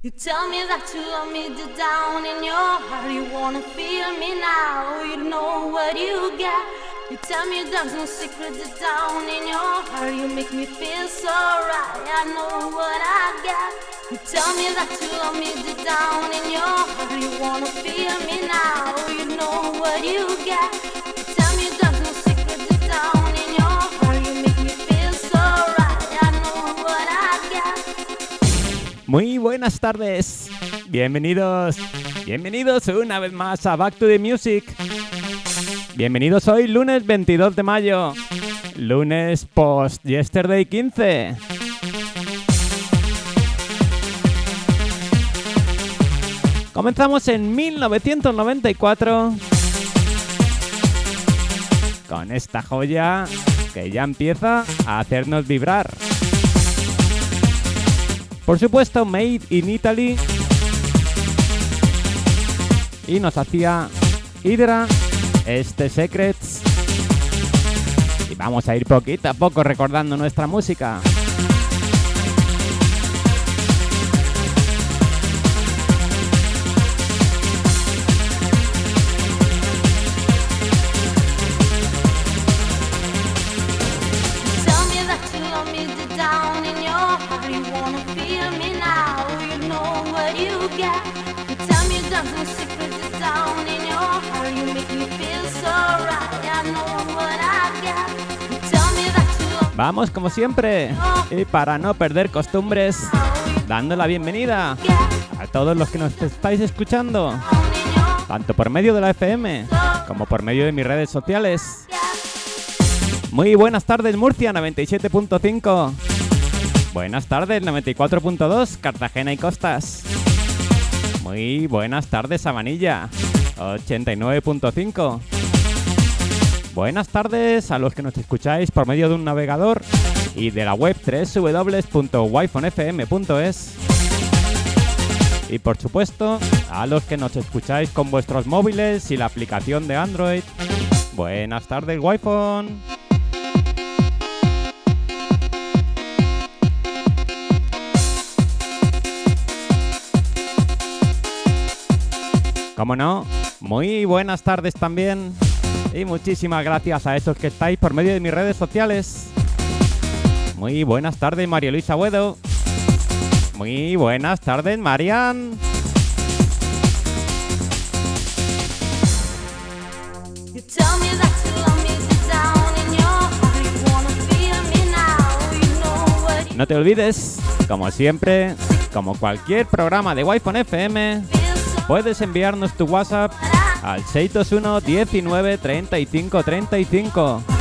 You tell me that you love me deep down in your heart. You wanna feel me now. You know what you get. You tell me there's no secret deep down in your heart. You make me feel so right. I know what I got. You tell me that you love me deep down in your heart. You wanna feel me now. You know what you get. Muy buenas tardes. Bienvenidos. Bienvenidos una vez más a Back to the Music. Bienvenidos hoy lunes 22 de mayo. Lunes post Yesterday 15. Comenzamos en 1994 con esta joya que ya empieza a hacernos vibrar. Por supuesto, Made in Italy. Y nos hacía Hydra, este Secrets. Y vamos a ir poquito a poco recordando nuestra música. Vamos como siempre. Y para no perder costumbres, dando la bienvenida a todos los que nos estáis escuchando, tanto por medio de la FM como por medio de mis redes sociales. Muy buenas tardes Murcia 97.5. Buenas tardes 94.2 Cartagena y Costas. Muy buenas tardes Sabanilla 89.5. Buenas tardes a los que nos escucháis por medio de un navegador y de la web www.wifonfm.es. Y por supuesto, a los que nos escucháis con vuestros móviles y la aplicación de Android. Buenas tardes, Wi-Fi. Como no, muy buenas tardes también. Y muchísimas gracias a esos que estáis por medio de mis redes sociales. Muy buenas tardes, María Luisa Buedo. Muy buenas tardes, Marian. No te olvides, como siempre, como cualquier programa de Wi-Fi FM, puedes enviarnos tu WhatsApp al 621 19 35 35.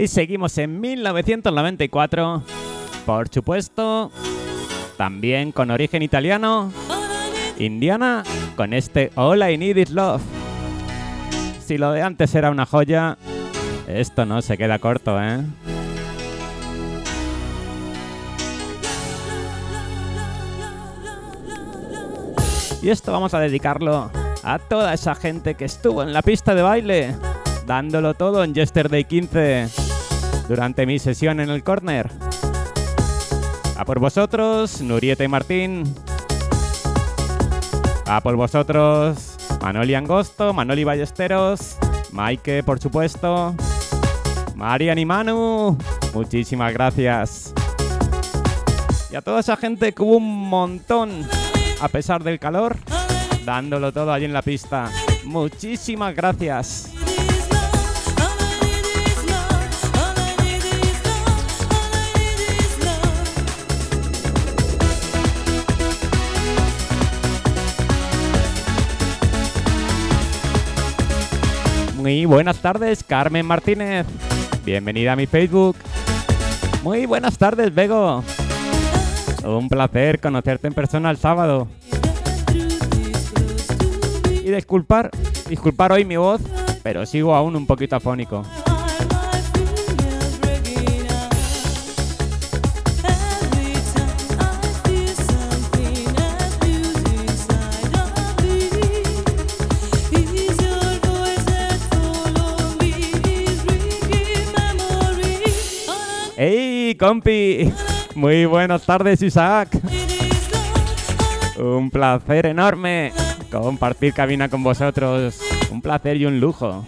Y seguimos en 1994. Por supuesto, también con origen italiano. Indiana con este All I Need Is Love. Si lo de antes era una joya, esto no se queda corto, ¿eh? Y esto vamos a dedicarlo a toda esa gente que estuvo en la pista de baile, dándolo todo en Yesterday 15 durante mi sesión en el corner. A por vosotros, Nurieta y Martín. A por vosotros, Manoli Angosto, Manoli Ballesteros, Maike, por supuesto, Marian y Manu. Muchísimas gracias. Y a toda esa gente que hubo un montón, a pesar del calor, dándolo todo allí en la pista. Muchísimas gracias. Muy buenas tardes, Carmen Martínez. Bienvenida a mi Facebook. Muy buenas tardes, Bego. Un placer conocerte en persona el sábado. Y disculpar, disculpar hoy mi voz, pero sigo aún un poquito afónico. ¡Hey, compi! Muy buenas tardes, Isaac. Un placer enorme compartir cabina con vosotros. Un placer y un lujo.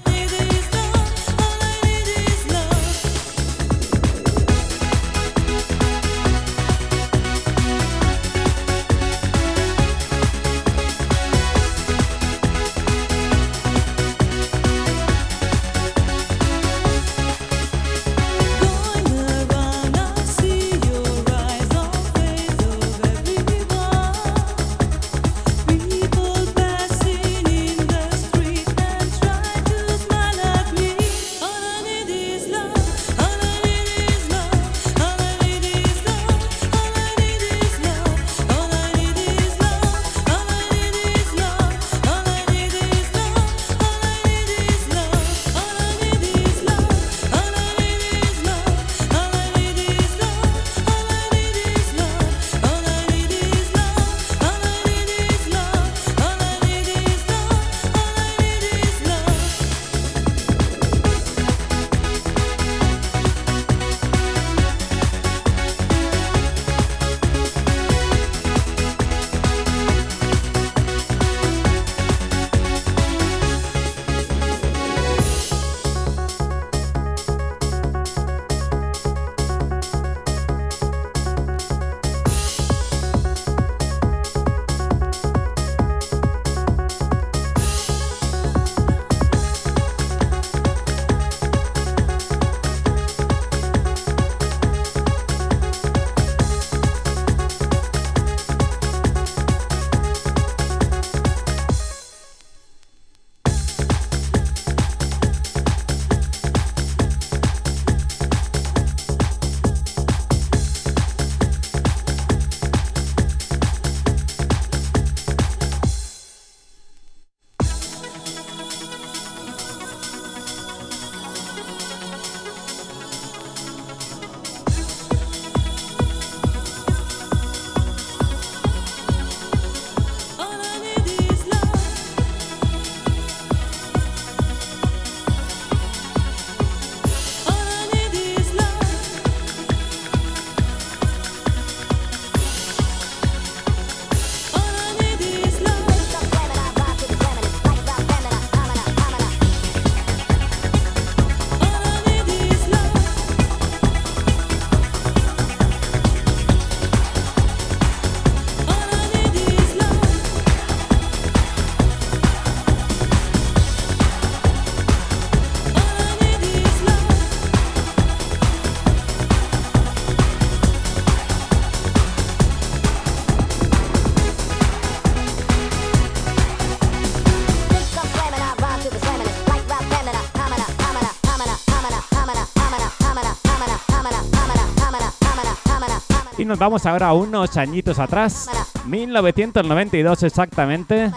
Nos vamos ahora a unos añitos atrás, 1992 exactamente,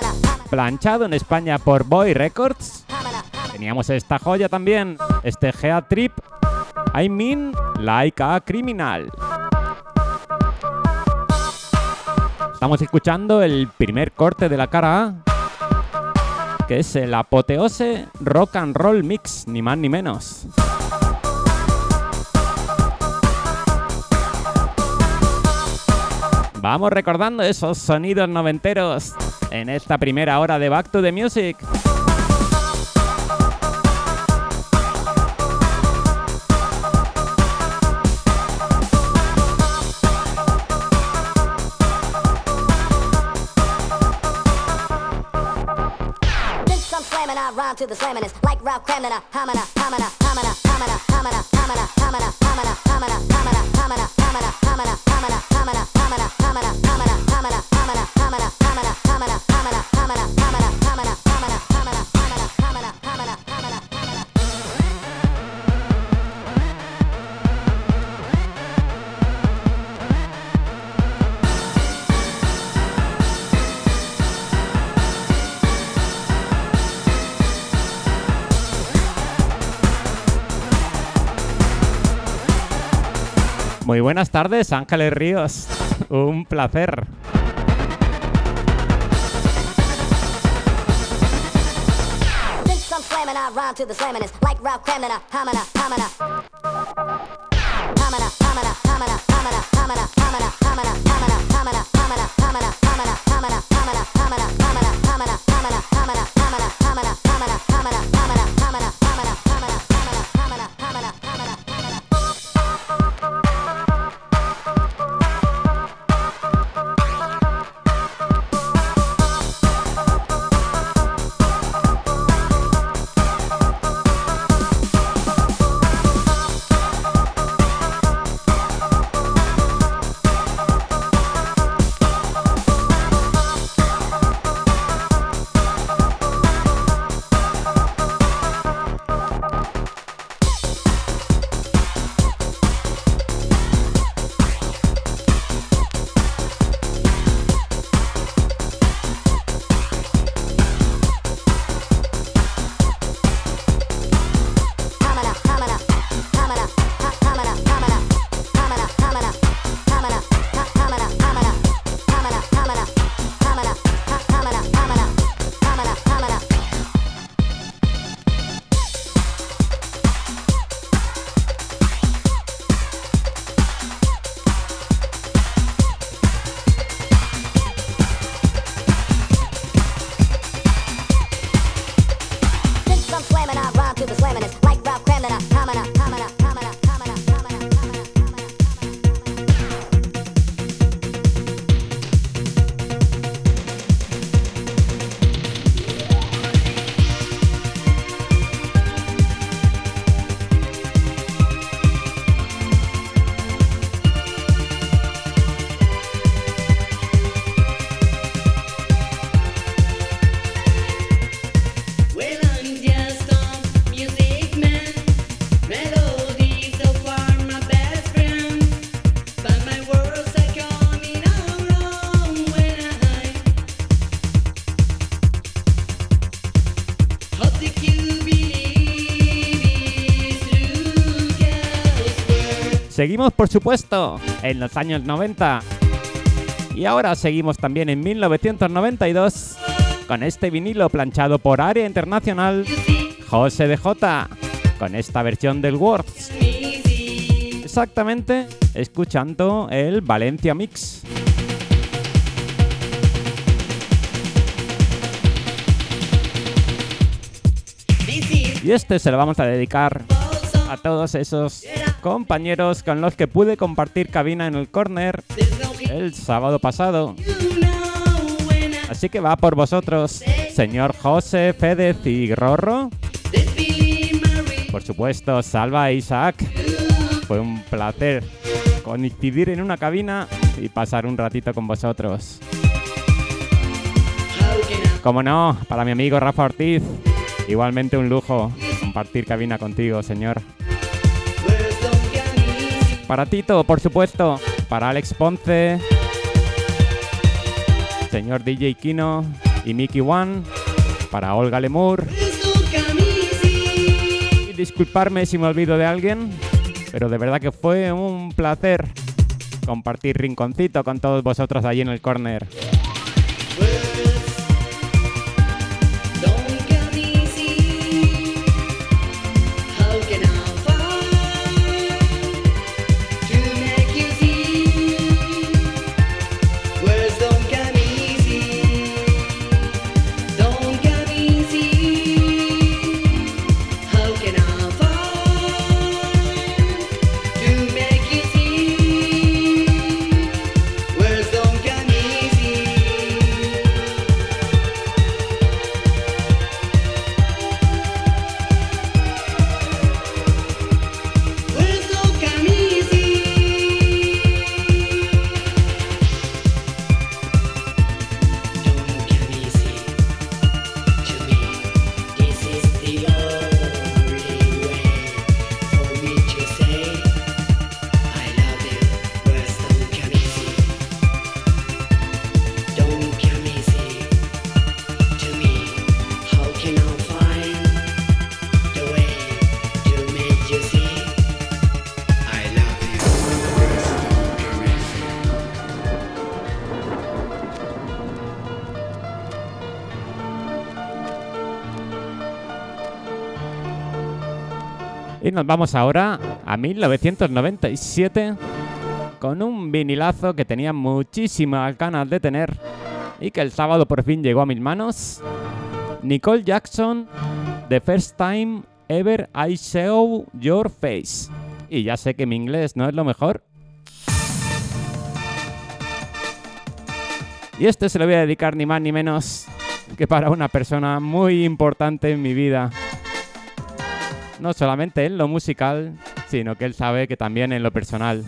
planchado en España por Boy Records. Teníamos esta joya también, este Gea Trip, I mean like a criminal. Estamos escuchando el primer corte de la cara A, que es el apoteose rock and roll mix, ni más ni menos. Vamos recordando esos sonidos noventeros en esta primera hora de Back to the Music. Muy buenas tardes, Ángeles Ríos. Un placer. Seguimos, por supuesto, en los años 90. Y ahora seguimos también en 1992 con este vinilo planchado por Área Internacional, José de J, con esta versión del Words. Exactamente, escuchando el Valencia Mix. Y este se lo vamos a dedicar a todos esos compañeros con los que pude compartir cabina en el corner el sábado pasado. Así que va por vosotros, señor José Fedez y Rorro. Por supuesto, Salva e Isaac. Fue un placer coincidir en una cabina y pasar un ratito con vosotros. Como no, para mi amigo Rafa Ortiz, igualmente un lujo compartir cabina contigo, señor. Para Tito, por supuesto. Para Alex Ponce. Señor DJ Kino y Mickey One. Para Olga Lemur. disculparme si me olvido de alguien, pero de verdad que fue un placer compartir rinconcito con todos vosotros allí en el corner. Vamos ahora a 1997 con un vinilazo que tenía muchísimas ganas de tener y que el sábado por fin llegó a mis manos. Nicole Jackson, The First Time Ever I Saw Your Face. Y ya sé que mi inglés no es lo mejor. Y este se lo voy a dedicar ni más ni menos que para una persona muy importante en mi vida no solamente en lo musical, sino que él sabe que también en lo personal.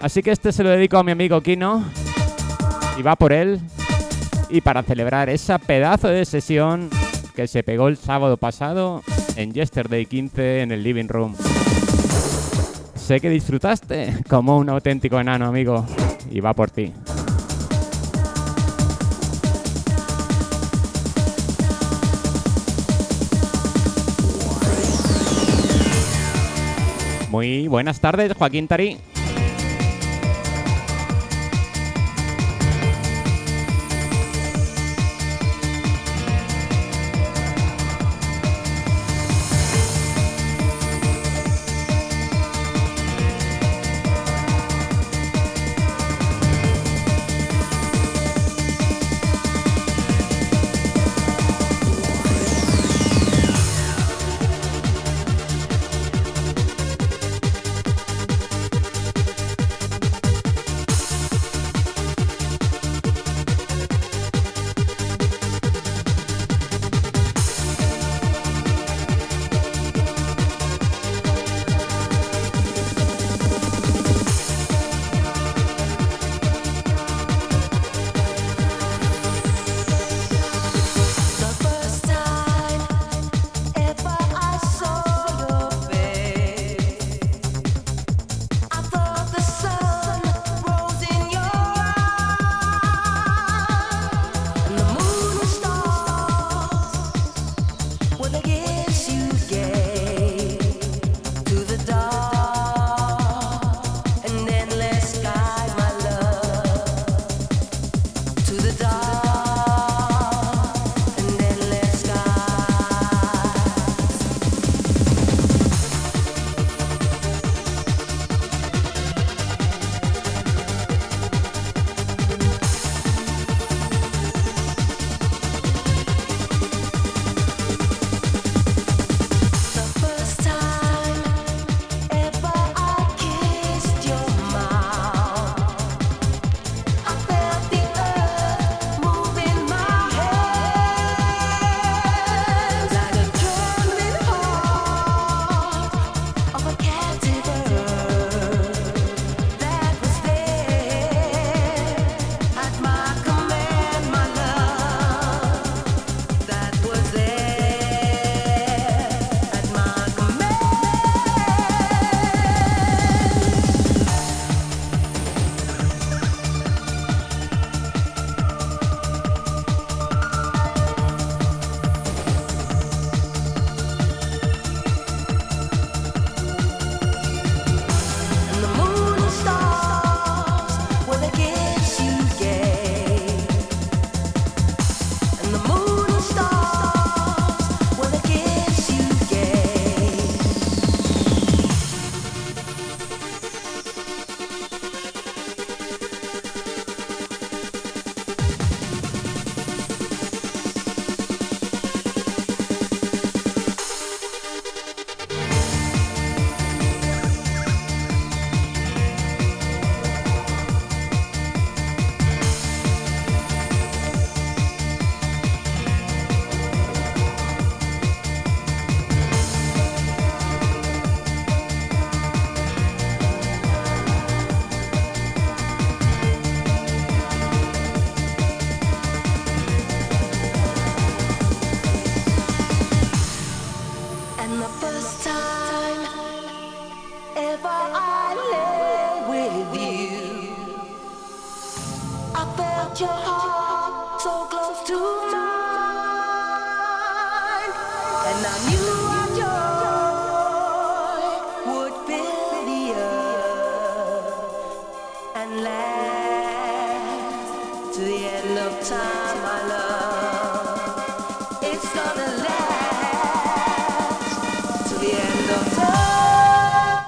Así que este se lo dedico a mi amigo Kino y va por él y para celebrar esa pedazo de sesión que se pegó el sábado pasado en Yesterday 15 en el Living Room. Sé que disfrutaste como un auténtico enano, amigo, y va por ti. Muy buenas tardes, Joaquín Tarí.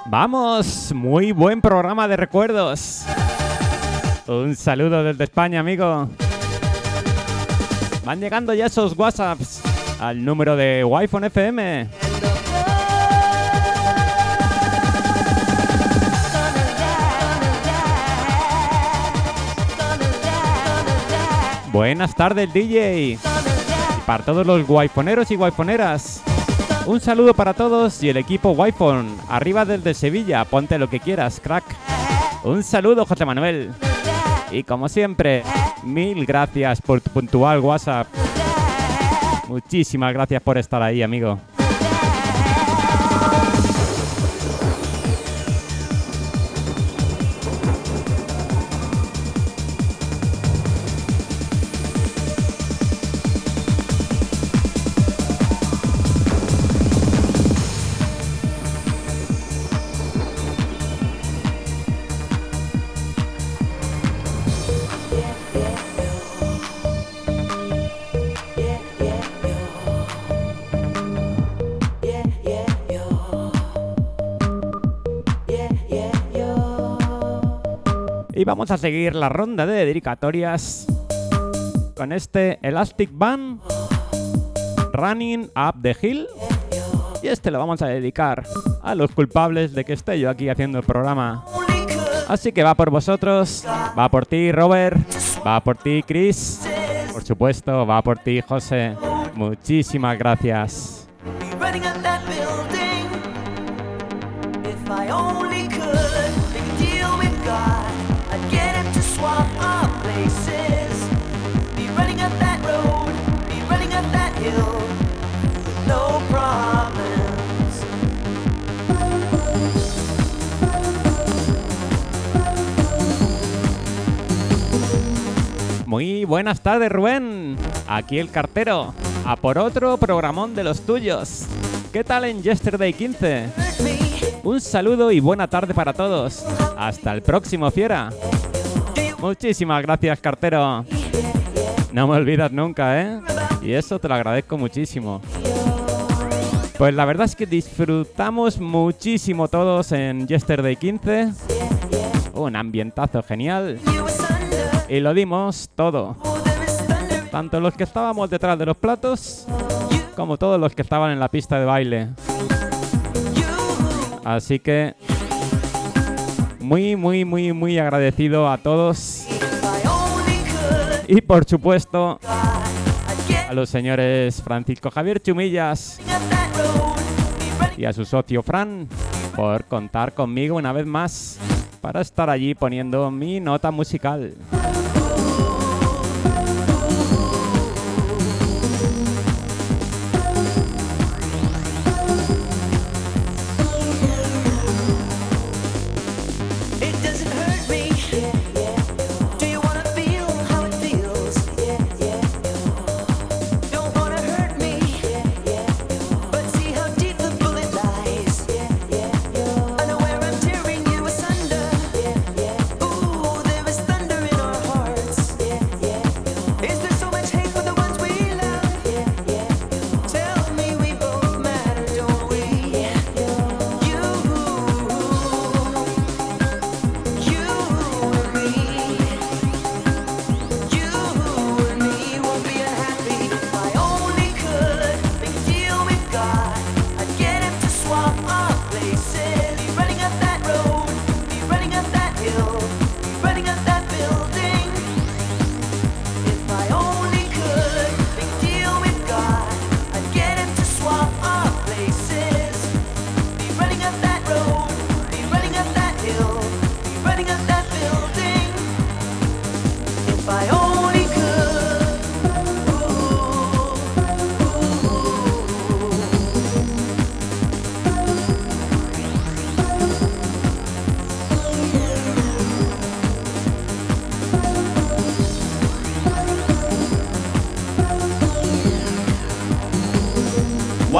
Vamos, muy buen programa de recuerdos. Un saludo desde España, amigo. Van llegando ya esos WhatsApps al número de Wi-Fi FM. Buenas tardes, DJ. Y para todos los guayfoneros y guayfoneras. Un saludo para todos y el equipo Wi-Fi. Arriba desde Sevilla, ponte lo que quieras, crack. Un saludo, José Manuel. Y como siempre, mil gracias por tu puntual WhatsApp. Muchísimas gracias por estar ahí, amigo. Vamos a seguir la ronda de dedicatorias con este Elastic Band Running Up the Hill. Y este lo vamos a dedicar a los culpables de que esté yo aquí haciendo el programa. Así que va por vosotros, va por ti Robert, va por ti Chris, por supuesto, va por ti José. Muchísimas gracias. Muy buenas tardes, Rubén. Aquí el cartero. A por otro programón de los tuyos. ¿Qué tal en Yesterday 15? Hurt me, Un saludo y buena tarde para todos. Hasta el próximo, fiera. Muchísimas gracias, cartero. No me olvidas nunca, ¿eh? Y eso te lo agradezco muchísimo. Pues la verdad es que disfrutamos muchísimo todos en Yesterday 15. Un ambientazo genial. Y lo dimos todo. Tanto los que estábamos detrás de los platos como todos los que estaban en la pista de baile. Así que muy, muy, muy, muy agradecido a todos. Y por supuesto a los señores Francisco Javier Chumillas y a su socio Fran por contar conmigo una vez más para estar allí poniendo mi nota musical.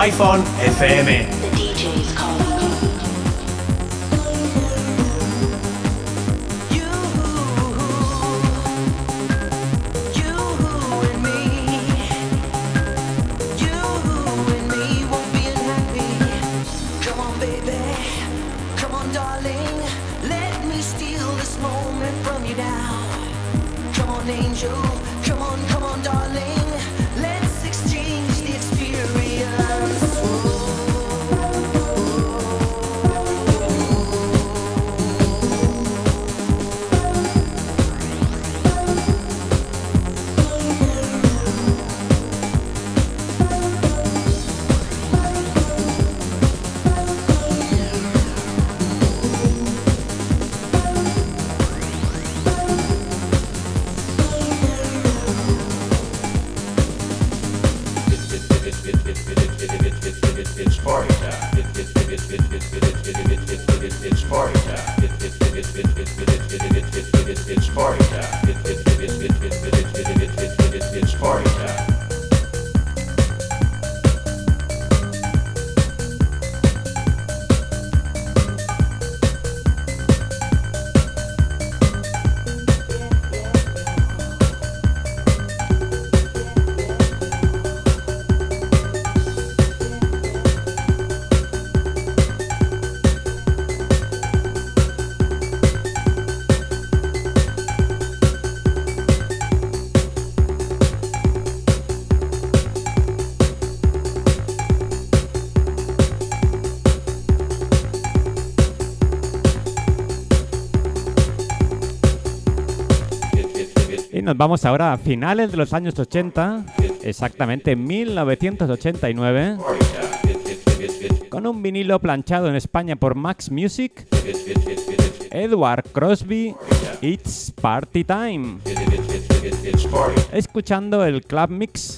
Wi-Fi FM. Nos vamos ahora a finales de los años 80, exactamente en 1989, con un vinilo planchado en España por Max Music, Edward Crosby, It's Party Time, escuchando el Club Mix.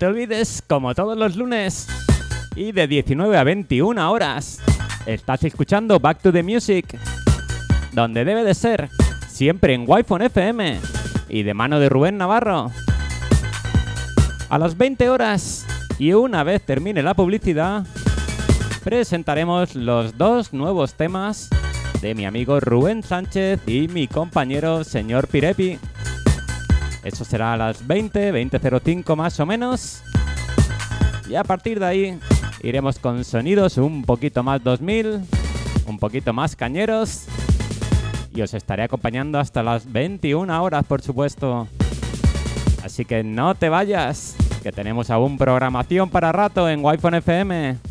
Te olvides, como todos los lunes, y de 19 a 21 horas, estás escuchando Back to the Music, donde debe de ser, siempre en Wi-Fi FM y de mano de Rubén Navarro. A las 20 horas, y una vez termine la publicidad, presentaremos los dos nuevos temas de mi amigo Rubén Sánchez y mi compañero señor Pirepi. Eso será a las 20, 20.05 más o menos. Y a partir de ahí iremos con sonidos un poquito más 2000, un poquito más cañeros. Y os estaré acompañando hasta las 21 horas, por supuesto. Así que no te vayas, que tenemos aún programación para rato en Wi-Fi FM.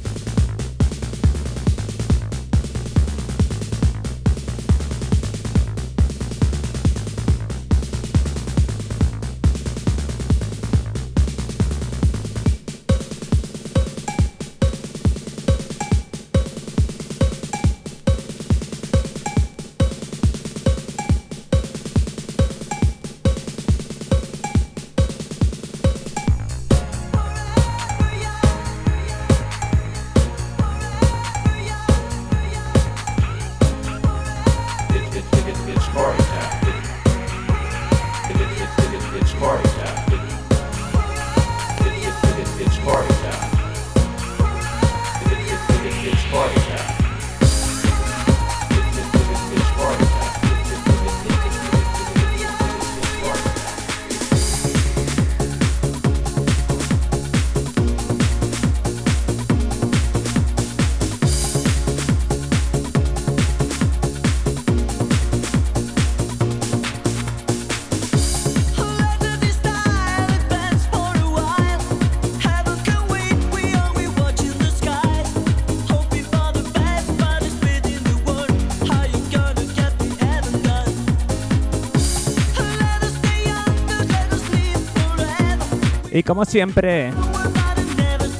como siempre,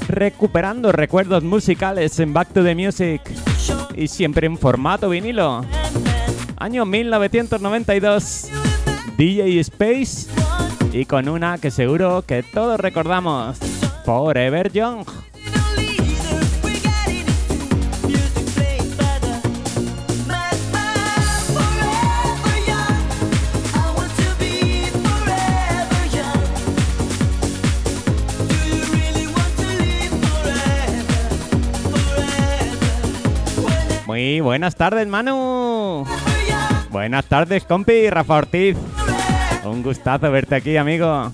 recuperando recuerdos musicales en Back to the Music y siempre en formato vinilo. Año 1992, DJ Space y con una que seguro que todos recordamos, Forever Young. Buenas tardes, Manu. Buenas tardes, compi, Rafa Ortiz. Un gustazo verte aquí, amigo.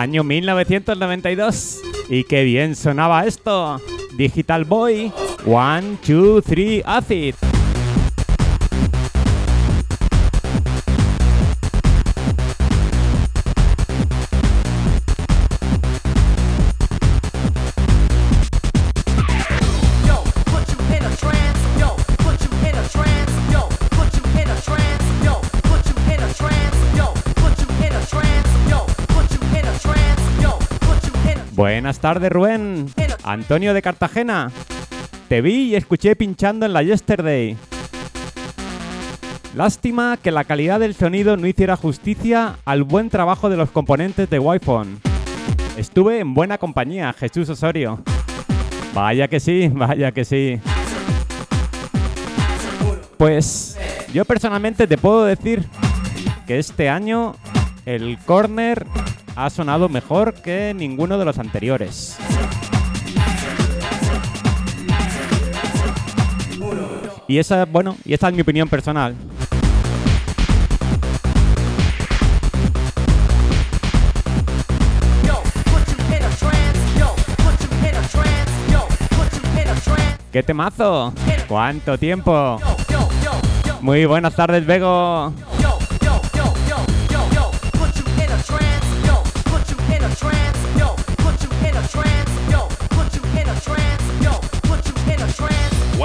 año 1992. Y qué bien sonaba esto. Digital Boy, One, Two, Three, Acid. Buenas tardes, Rubén. Antonio de Cartagena. Te vi y escuché pinchando en la Yesterday. Lástima que la calidad del sonido no hiciera justicia al buen trabajo de los componentes de Wi-Fi. Estuve en buena compañía, Jesús Osorio. Vaya que sí, vaya que sí. Pues yo personalmente te puedo decir que este año el corner ha sonado mejor que ninguno de los anteriores. Y esa, bueno, y esta es mi opinión personal. ¡Qué temazo! ¿Cuánto tiempo? Muy buenas tardes, Vego.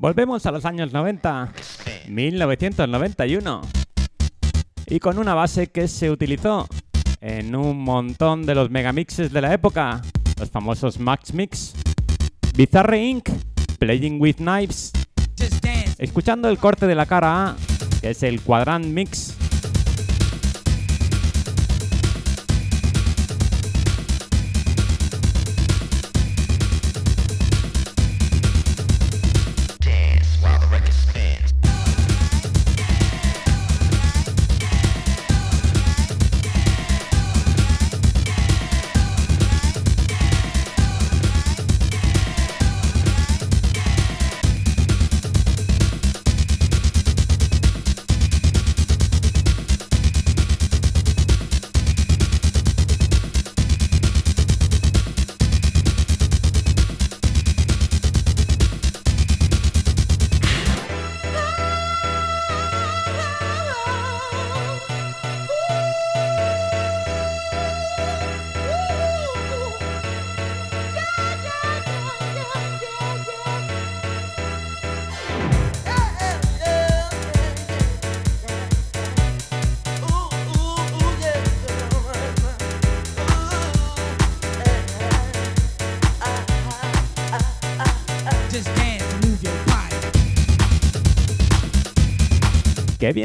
Volvemos a los años 90, 1991. Y con una base que se utilizó en un montón de los megamixes de la época, los famosos Max Mix. Bizarre Inc., Playing with Knives. Escuchando el corte de la cara A, que es el Quadrant Mix.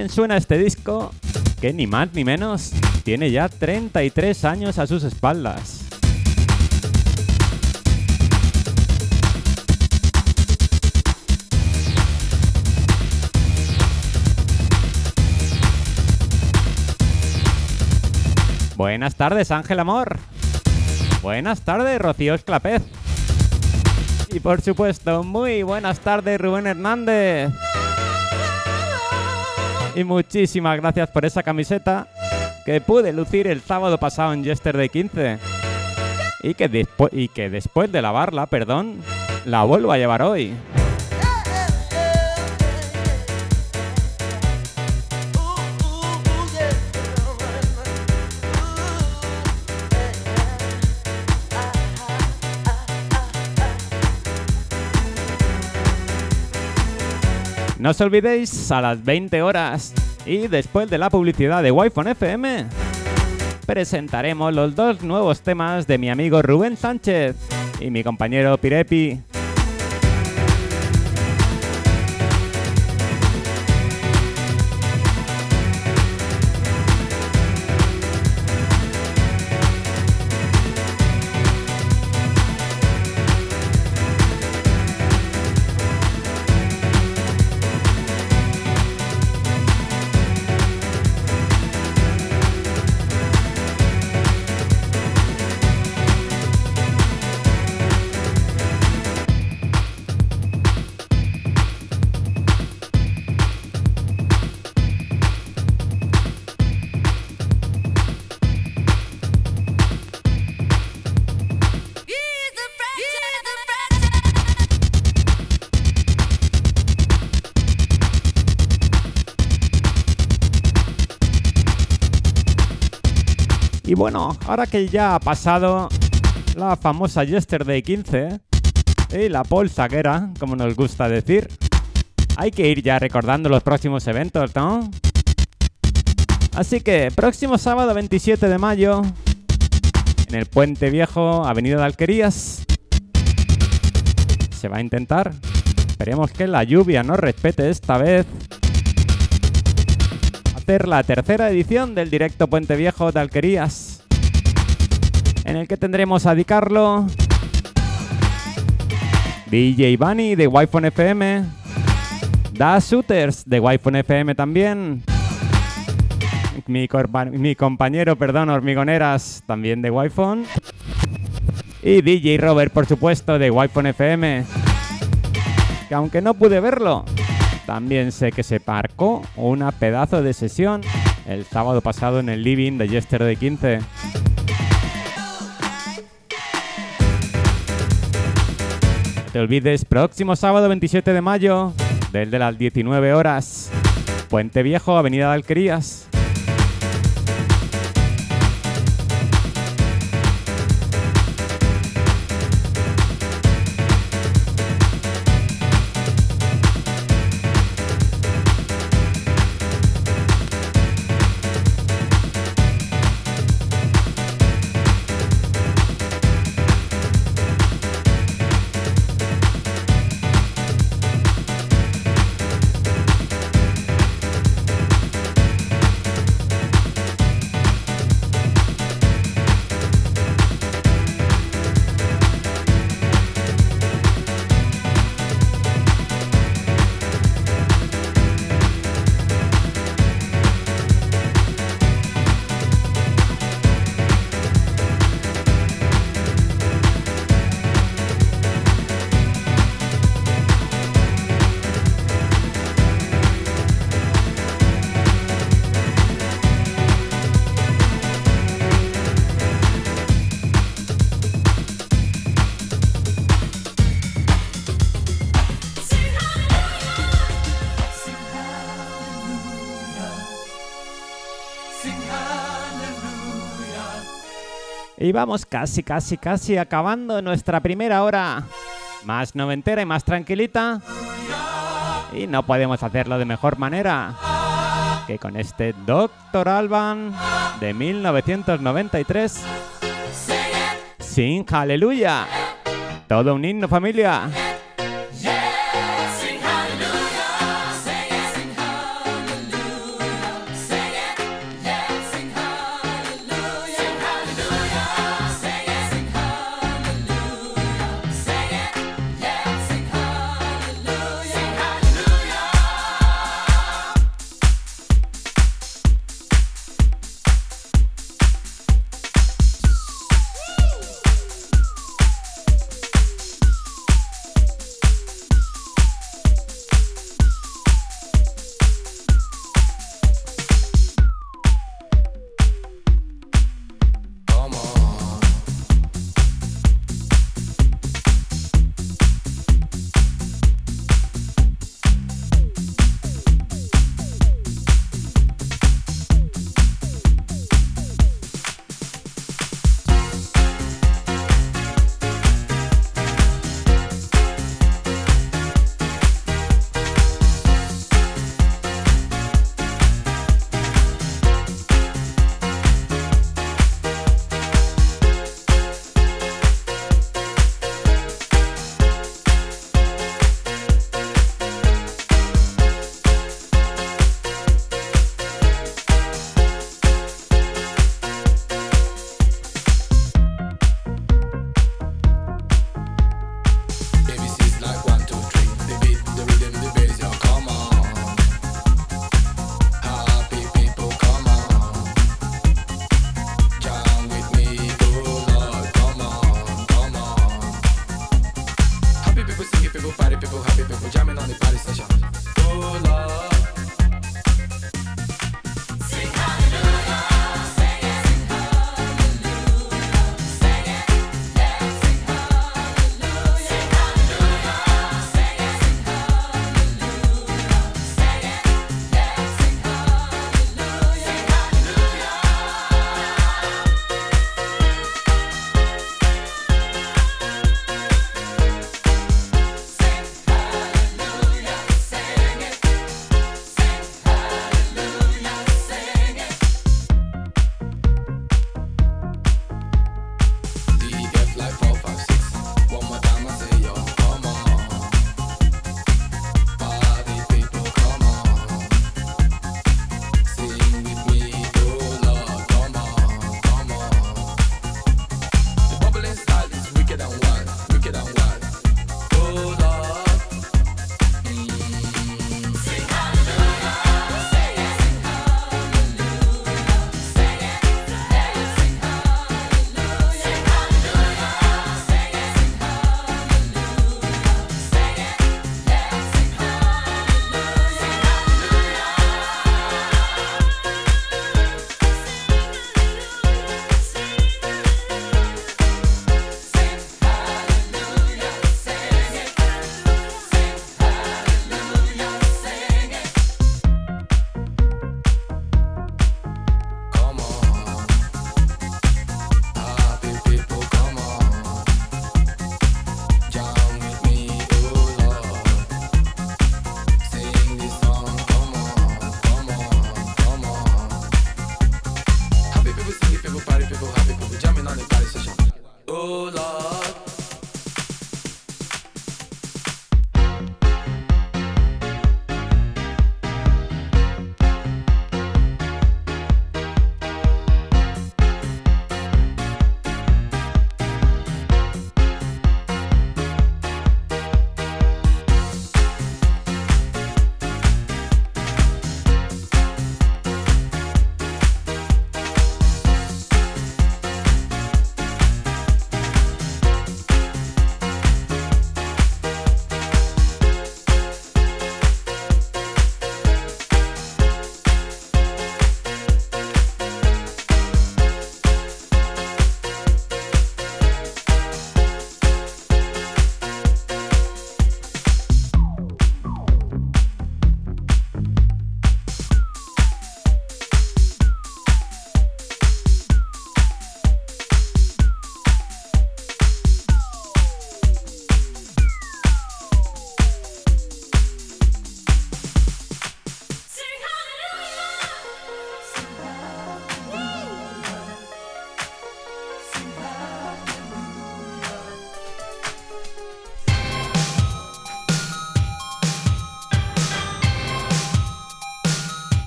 Bien suena este disco, que ni más ni menos tiene ya 33 años a sus espaldas. Buenas tardes, Ángel Amor. Buenas tardes, Rocío Esclapez. Y por supuesto, muy buenas tardes, Rubén Hernández. Y muchísimas gracias por esa camiseta que pude lucir el sábado pasado en Yesterday 15. Y que, y que después de lavarla, perdón, la vuelvo a llevar hoy. No os olvidéis, a las 20 horas y después de la publicidad de Wi-Fi FM, presentaremos los dos nuevos temas de mi amigo Rubén Sánchez y mi compañero Pirepi. Y bueno, ahora que ya ha pasado la famosa Yesterday 15 y la polsaguera, como nos gusta decir, hay que ir ya recordando los próximos eventos, ¿no? Así que, próximo sábado 27 de mayo, en el Puente Viejo, Avenida de Alquerías, se va a intentar. Esperemos que la lluvia nos respete esta vez hacer la tercera edición del directo Puente Viejo de Alquerías, en el que tendremos a Di Carlo, DJ Bunny de Wi-Fi FM, Da Shooters de Wi-Fi FM también, mi compañero, perdón, Hormigoneras también de Wi-Fi, y DJ Robert, por supuesto, de Wi-Fi FM, que aunque no pude verlo, también sé que se parcó una pedazo de sesión el sábado pasado en el living de Yesterday 15. No te olvides, próximo sábado 27 de mayo, desde las 19 horas, Puente Viejo, Avenida de Alquerías. Vamos casi, casi, casi acabando nuestra primera hora. Más noventera y más tranquilita. Y no podemos hacerlo de mejor manera que con este Doctor Alban de 1993. Sin aleluya. Todo un himno familia.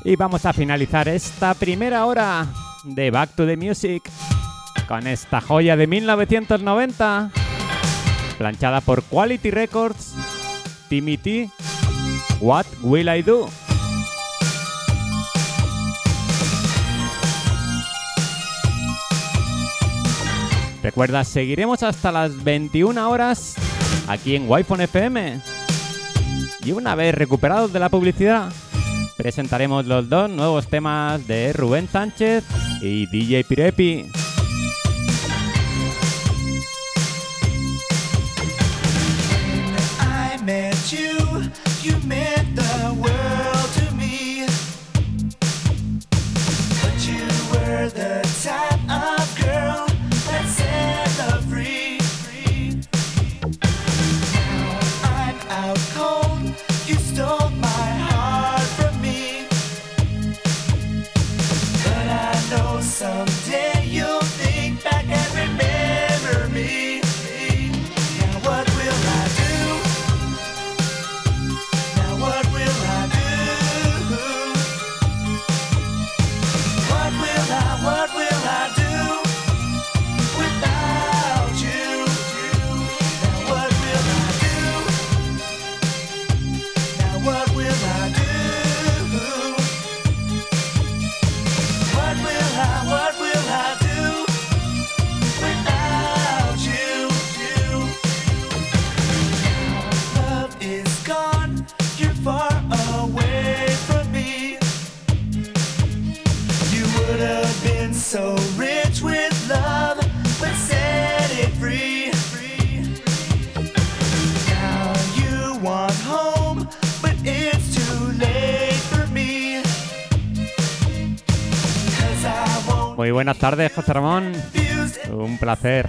Y vamos a finalizar esta primera hora de Back to the Music con esta joya de 1990, planchada por Quality Records, Timmy T, What Will I Do? Recuerda, seguiremos hasta las 21 horas aquí en Wi-Fi FM. Y una vez recuperados de la publicidad, presentaremos los dos nuevos temas de Rubén Sánchez y DJ Pirepi. buenas tardes, José Ramón. Un placer.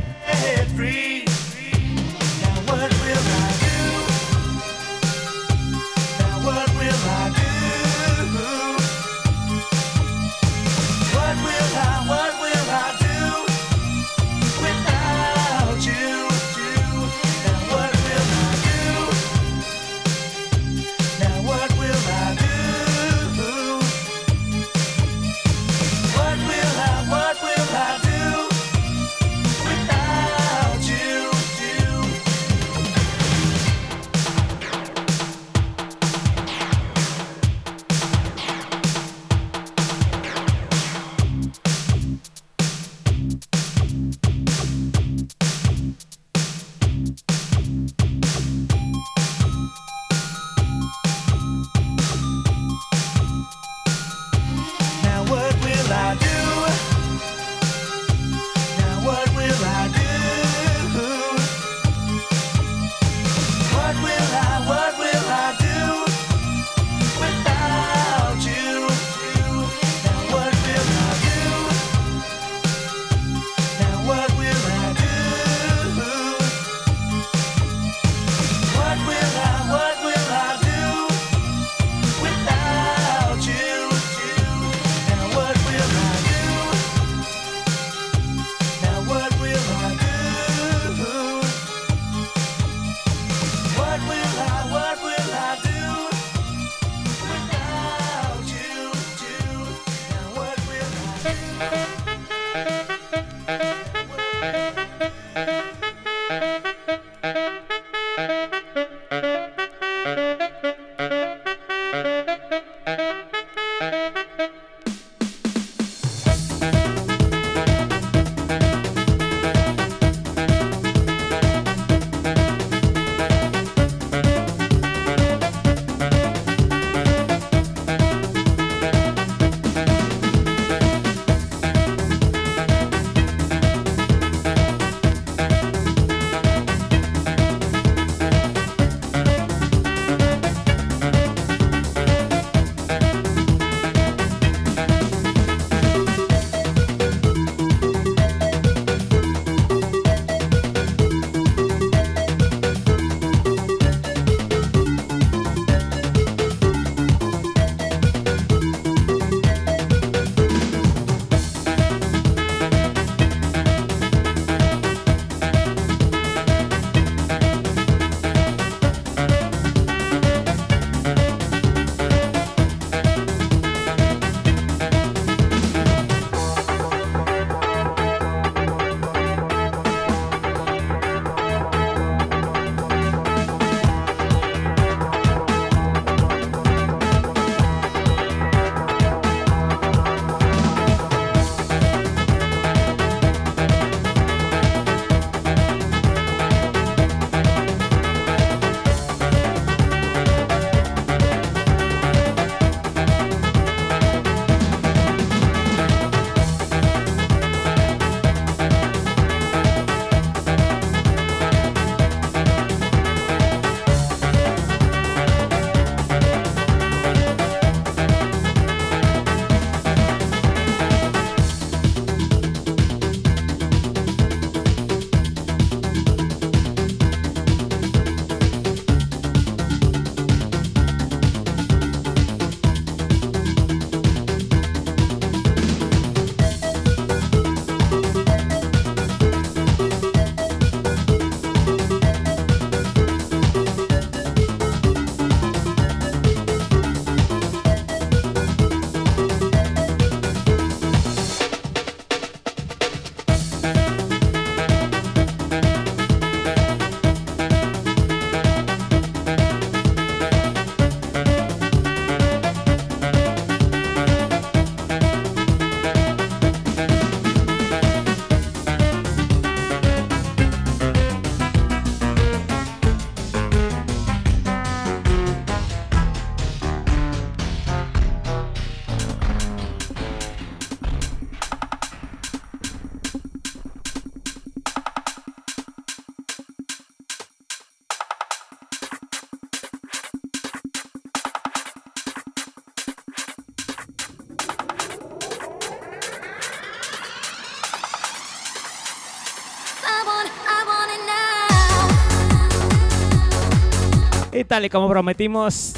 tal y como prometimos,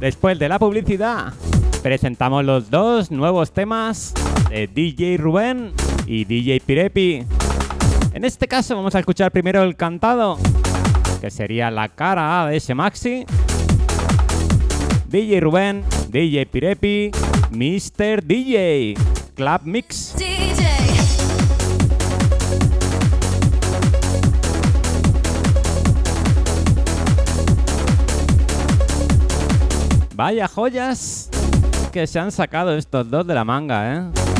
después de la publicidad, presentamos los dos nuevos temas de DJ Rubén y DJ Pirepi. En este caso vamos a escuchar primero el cantado, que sería la cara A de ese maxi. DJ Rubén, DJ Pirepi, Mr. DJ, Club Mix. Vaya joyas que se han sacado estos dos de la manga, ¿eh?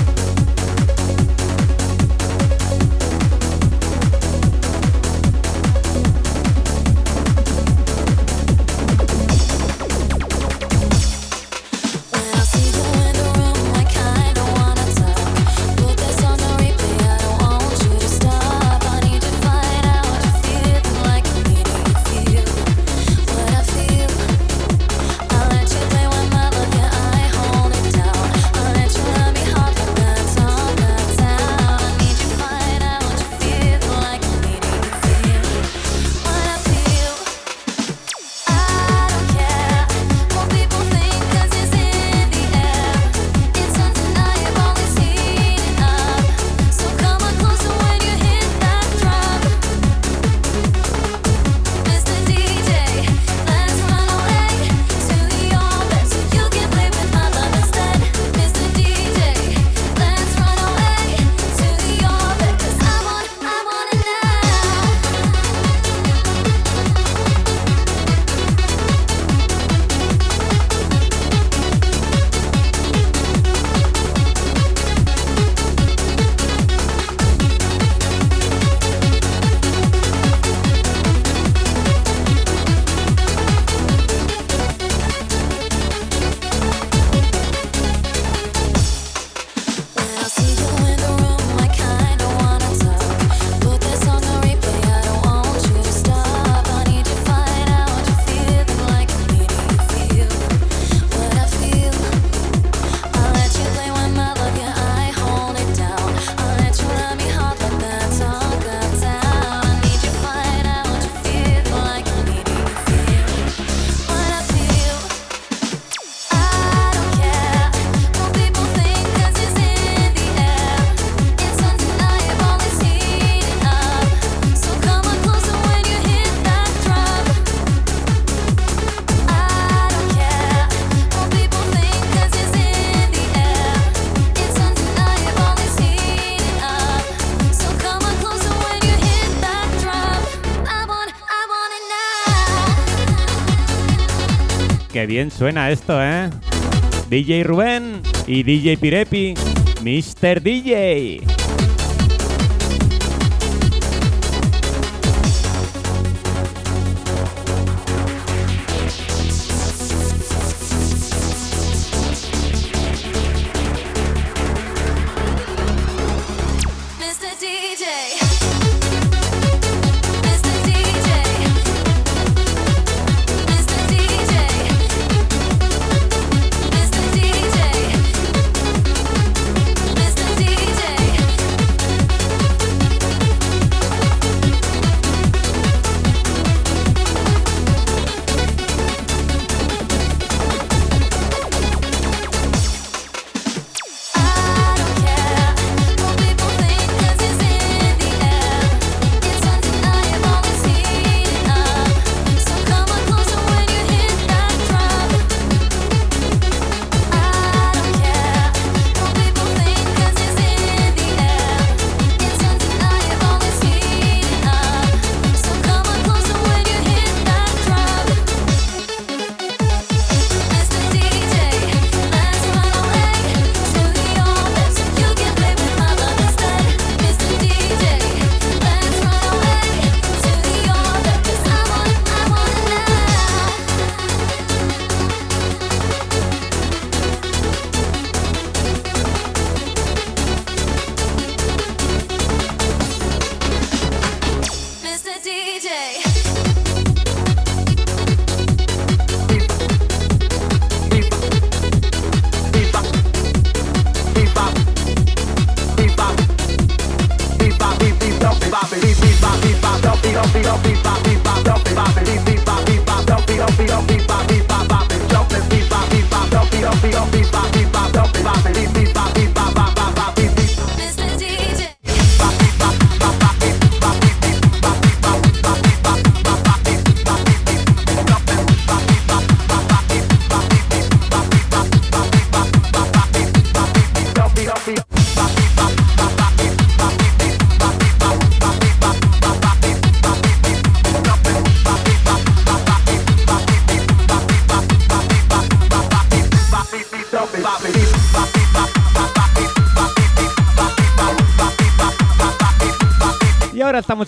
Qué bien suena esto, ¿eh? DJ Rubén y DJ Pirepi, Mr. DJ.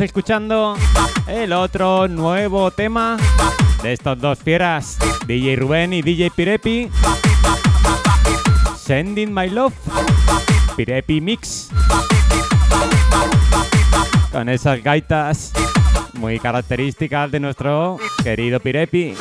Escuchando el otro nuevo tema de estos dos fieras, DJ Rubén y DJ Pirepi. Sending My Love, Pirepi Mix. Con esas gaitas muy características de nuestro querido Pirepi.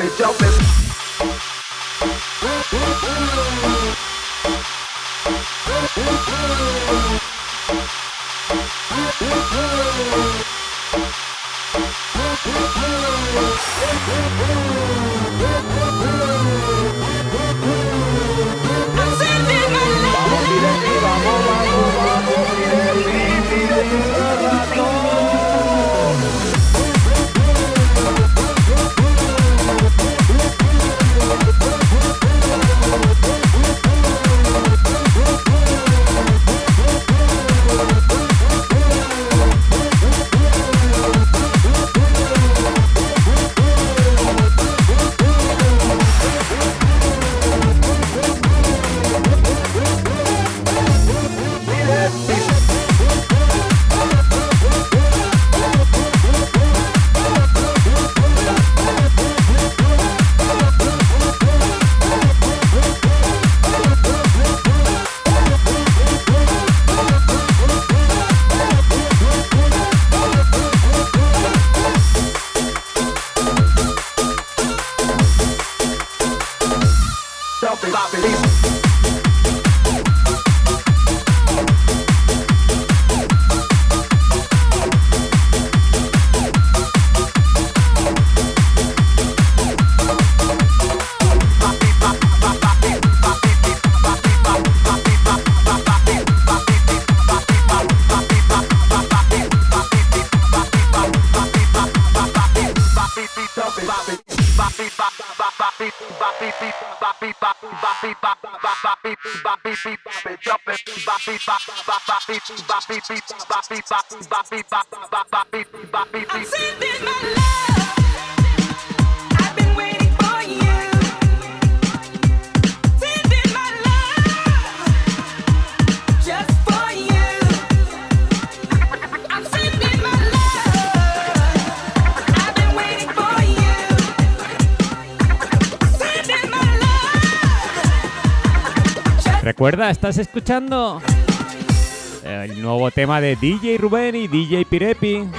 El nuevo tema de DJ Rubén y DJ Pirepi.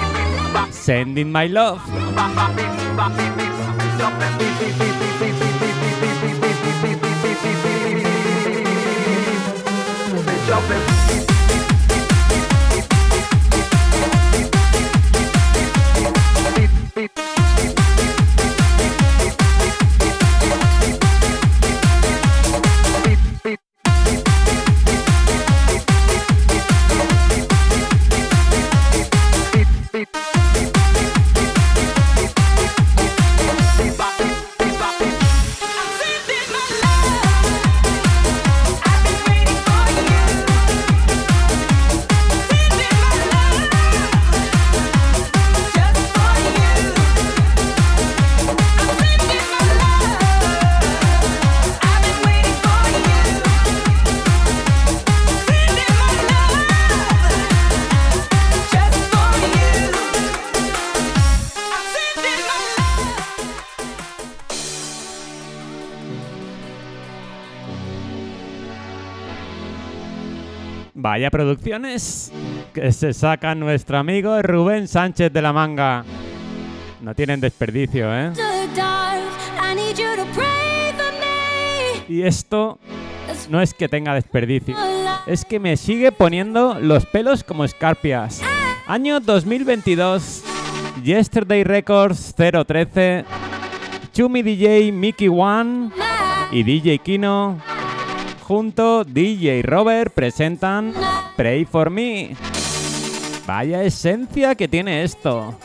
Sending My Love. Vaya producciones que se saca nuestro amigo Rubén Sánchez de la manga. No tienen desperdicio, ¿eh? Y esto no es que tenga desperdicio, es que me sigue poniendo los pelos como escarpias. Año 2022, Yesterday Records 013, Chumi DJ Mickey One y DJ Kino junto DJ Robert presentan Pray for Me. Vaya esencia que tiene esto.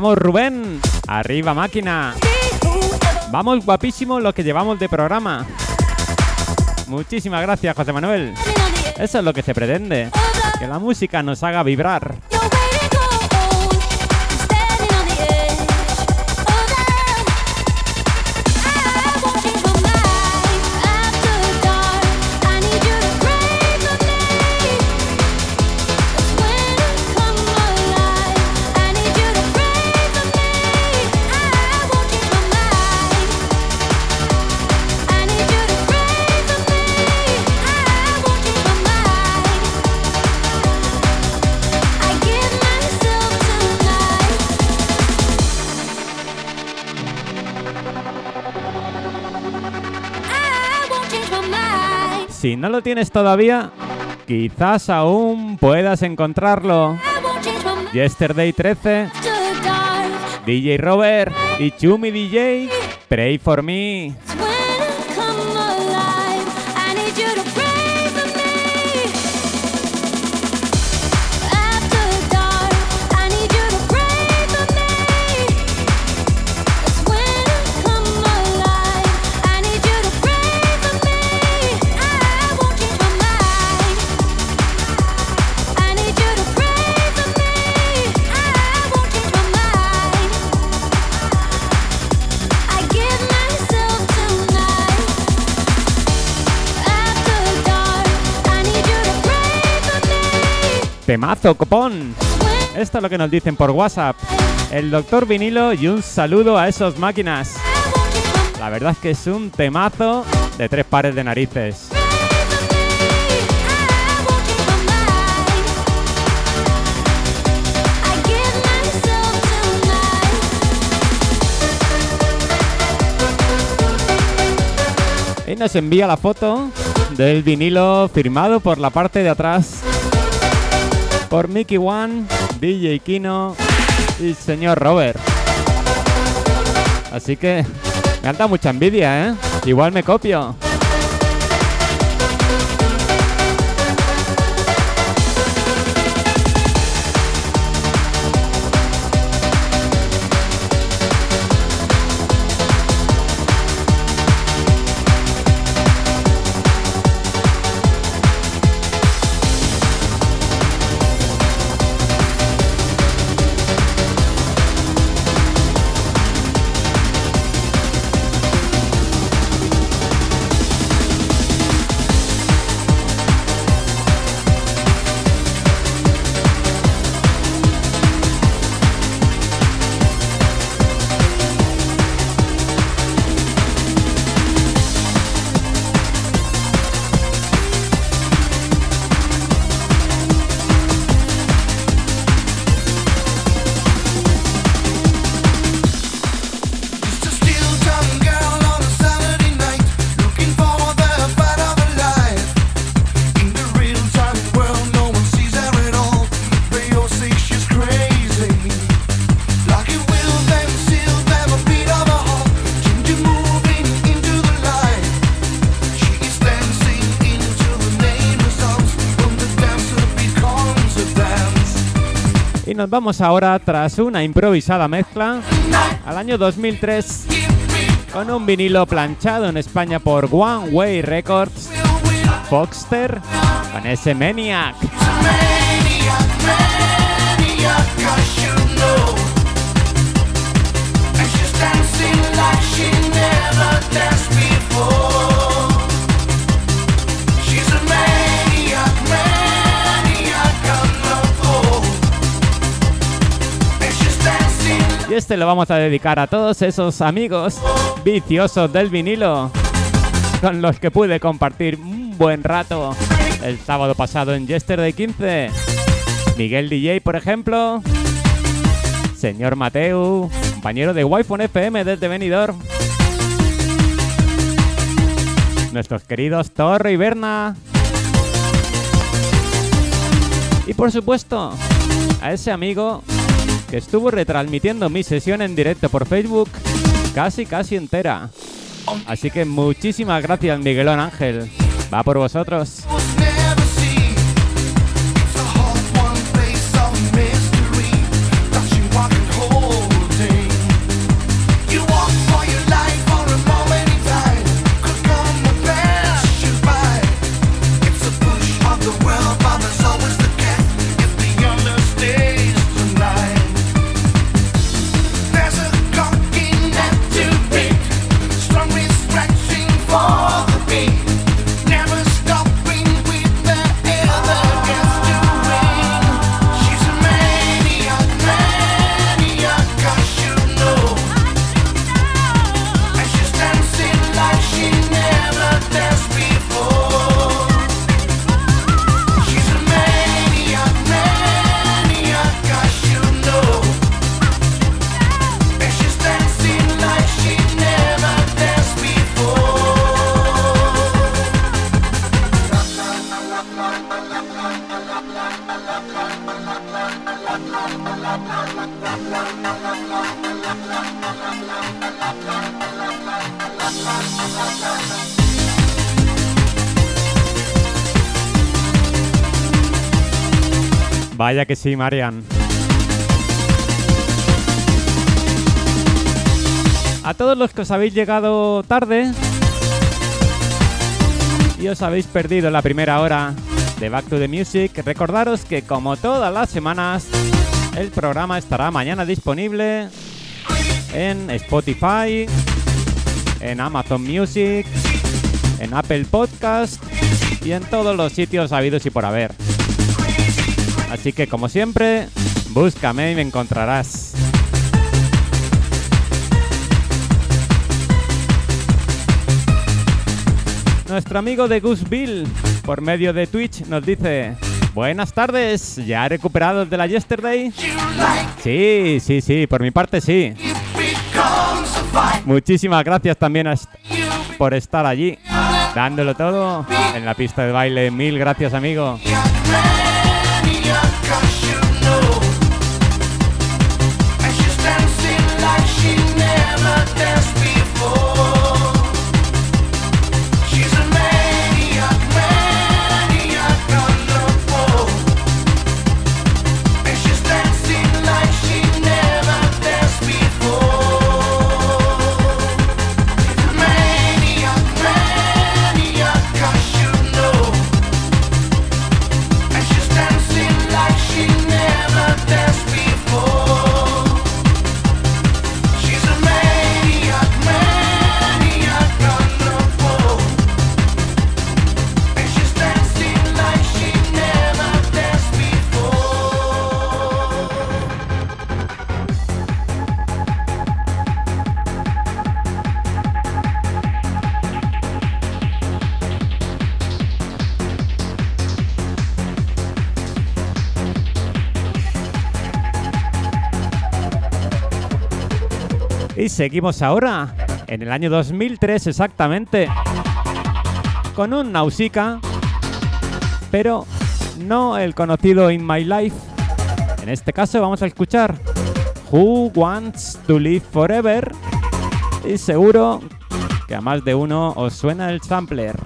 Vamos, Rubén. Arriba, máquina. Vamos, guapísimo lo que llevamos de programa. Muchísimas gracias, José Manuel. Eso es lo que se pretende. Que la música nos haga vibrar. Si no lo tienes todavía, quizás aún puedas encontrarlo. Yesterday 13, After dark, DJ Robert y Chumi DJ, Pray for Me. Temazo, copón. Esto es lo que nos dicen por WhatsApp. El doctor vinilo y un saludo a esos máquinas. La verdad es que es un temazo de tres pares de narices. Y nos envía la foto del vinilo firmado por la parte de atrás por Mickey One, DJ Kino y señor Robert. Así que me han mucha envidia, ¿eh? Igual me copio. Vamos ahora, tras una improvisada mezcla, al año 2003 con un vinilo planchado en España por One Way Records, Foxter, con ese Maniac. Y este lo vamos a dedicar a todos esos amigos viciosos del vinilo con los que pude compartir un buen rato el sábado pasado en Yesterday 15. Miguel DJ, por ejemplo. Señor Mateu, compañero de Wi-Fi FM desde Benidorm. Nuestros queridos Torre y Berna. Y por supuesto, a ese amigo que estuvo retransmitiendo mi sesión en directo por Facebook casi casi entera. Así que muchísimas gracias Miguelón Ángel. Va por vosotros. Que sí, Marian. A todos los que os habéis llegado tarde y os habéis perdido la primera hora de Back to the Music, recordaros que como todas las semanas, el programa estará mañana disponible en Spotify, en Amazon Music, en Apple Podcast y en todos los sitios habidos y por haber. Así que como siempre, búscame y me encontrarás. Nuestro amigo de Gooseville, por medio de Twitch, nos dice: Buenas tardes, ¿ya recuperado de la yesterday? Sí, sí, sí, por mi parte sí. Muchísimas gracias también a por estar allí, dándolo todo en la pista de baile. Mil gracias, amigo. Seguimos ahora, en el año 2003 exactamente, con un Nausicaa, pero no el conocido In My Life. En este caso vamos a escuchar Who Wants to Live Forever y seguro que a más de uno os suena el sampler.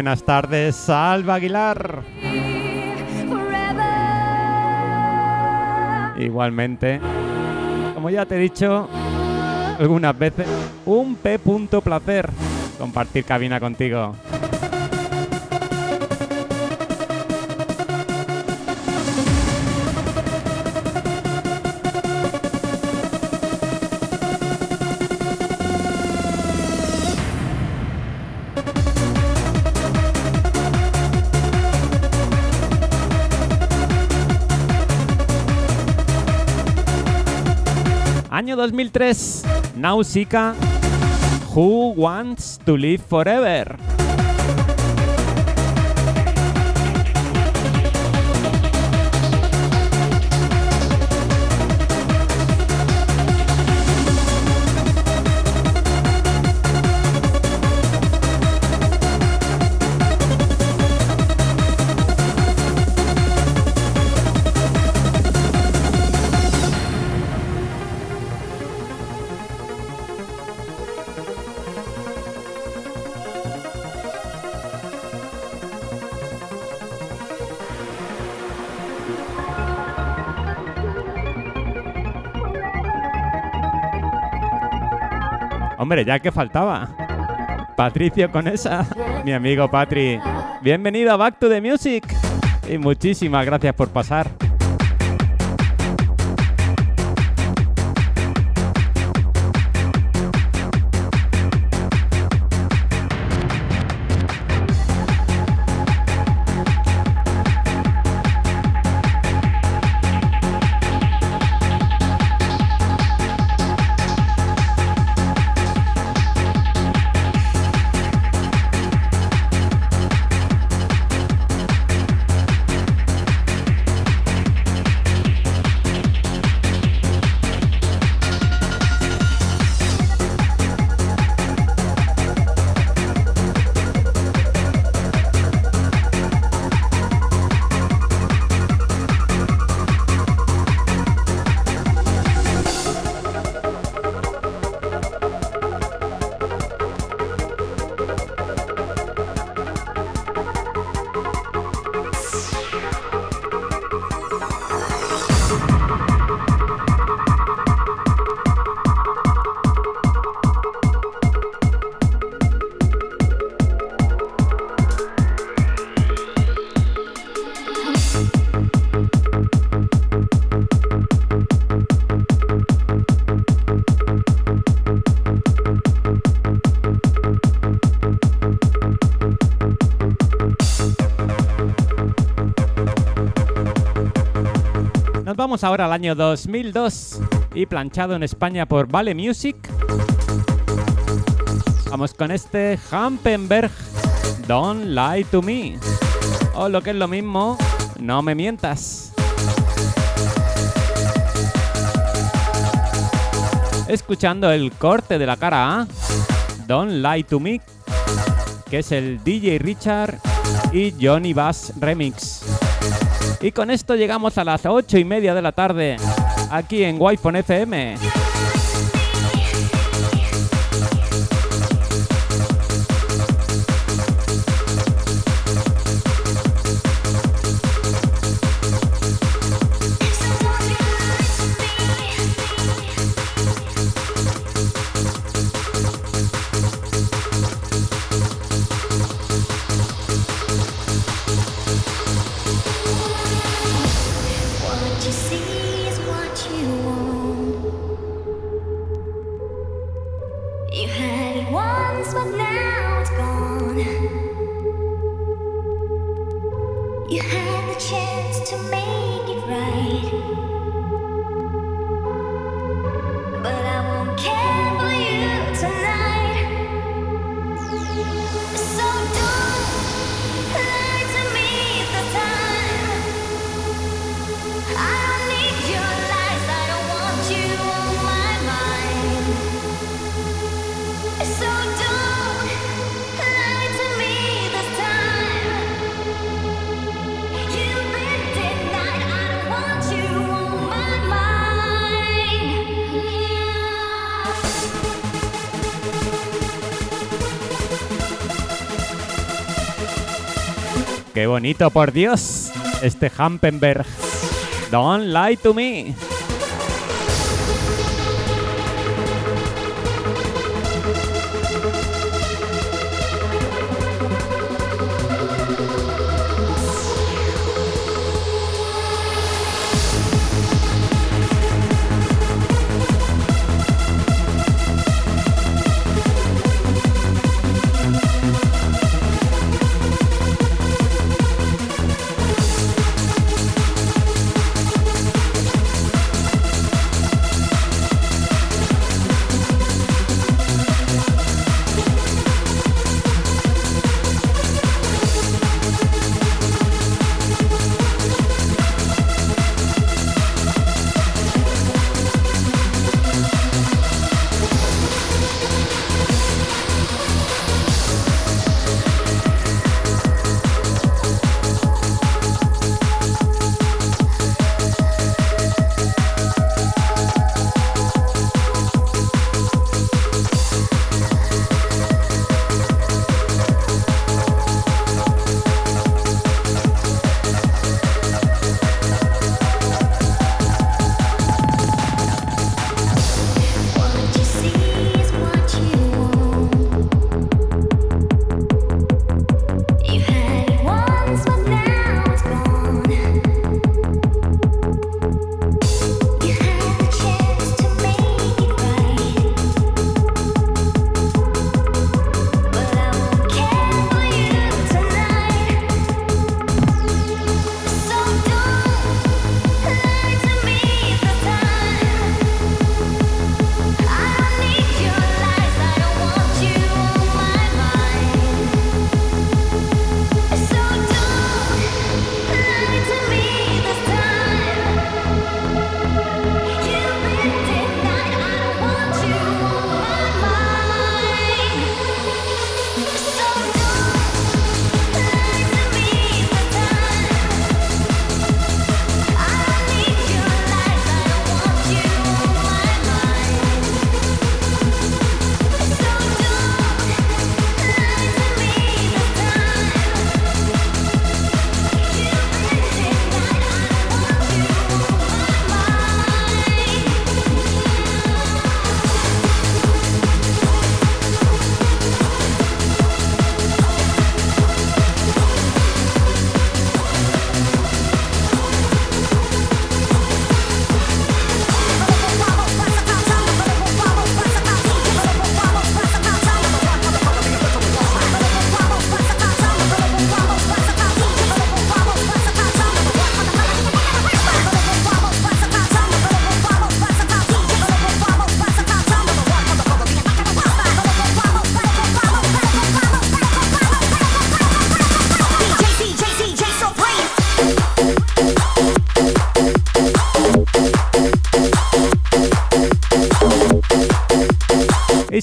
Buenas tardes, Salva Aguilar. Igualmente, como ya te he dicho algunas veces, un P. placer compartir cabina contigo. Año 2003, Nausicaa, Who Wants to Live Forever. Hombre, ya que faltaba. Patricio con esa. Mi amigo Patri. Bienvenido a Back to the Music. Y muchísimas gracias por pasar. Vamos ahora al año 2002 y planchado en España por Vale Music. Vamos con este Hampenberg, Don't Lie to Me. O lo que es lo mismo, no me mientas. Escuchando el corte de la cara A, Don't Lie to Me, que es el DJ Richard y Johnny Bass Remix. Y con esto llegamos a las 8 y media de la tarde, aquí en Wi-Fi FM. Bonito, por Dios, este Hampenberg. Don't lie to me.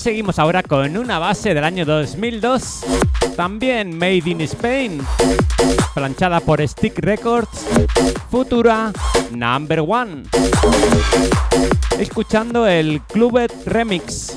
seguimos ahora con una base del año 2002, también Made in Spain, planchada por Stick Records, Futura Number One. Escuchando el Clubet Remix.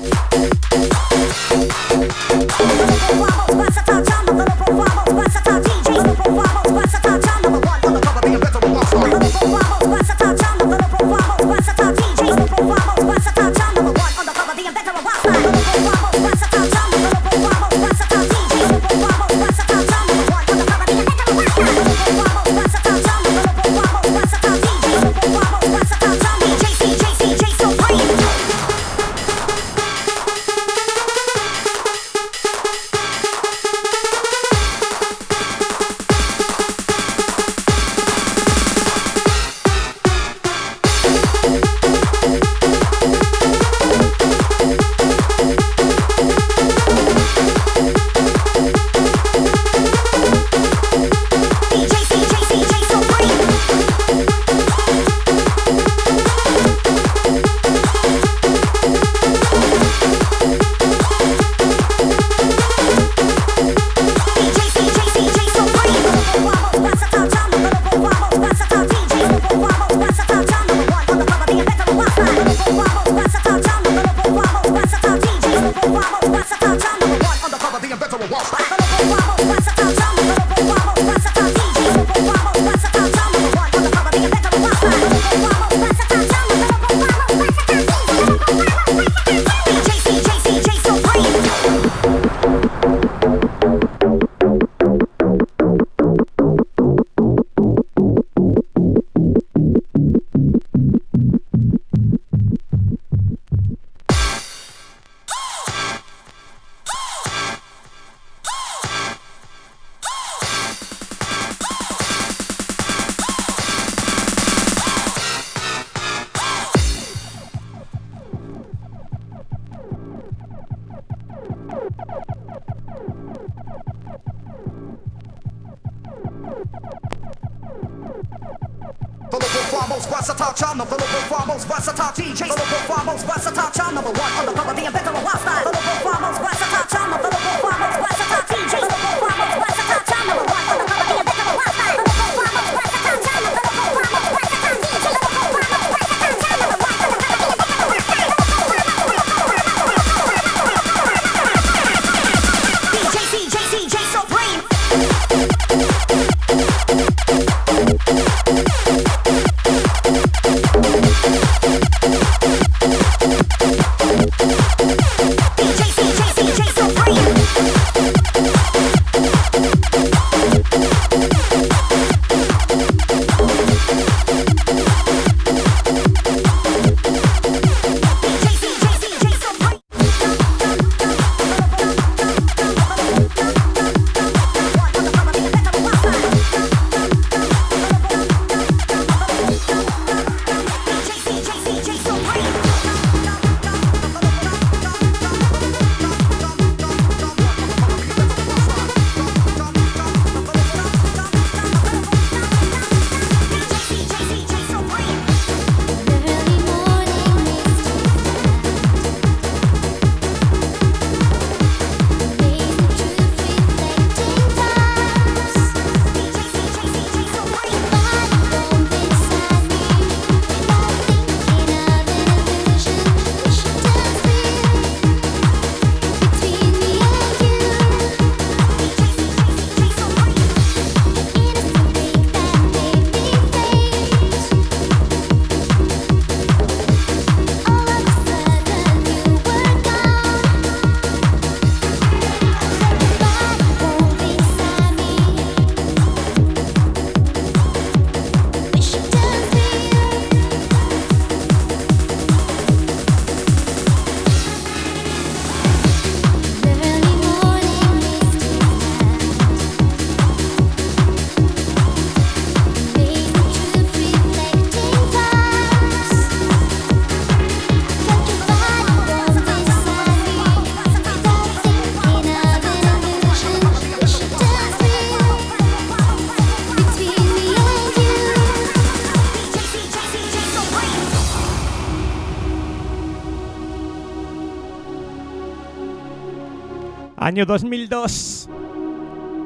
Año 2002.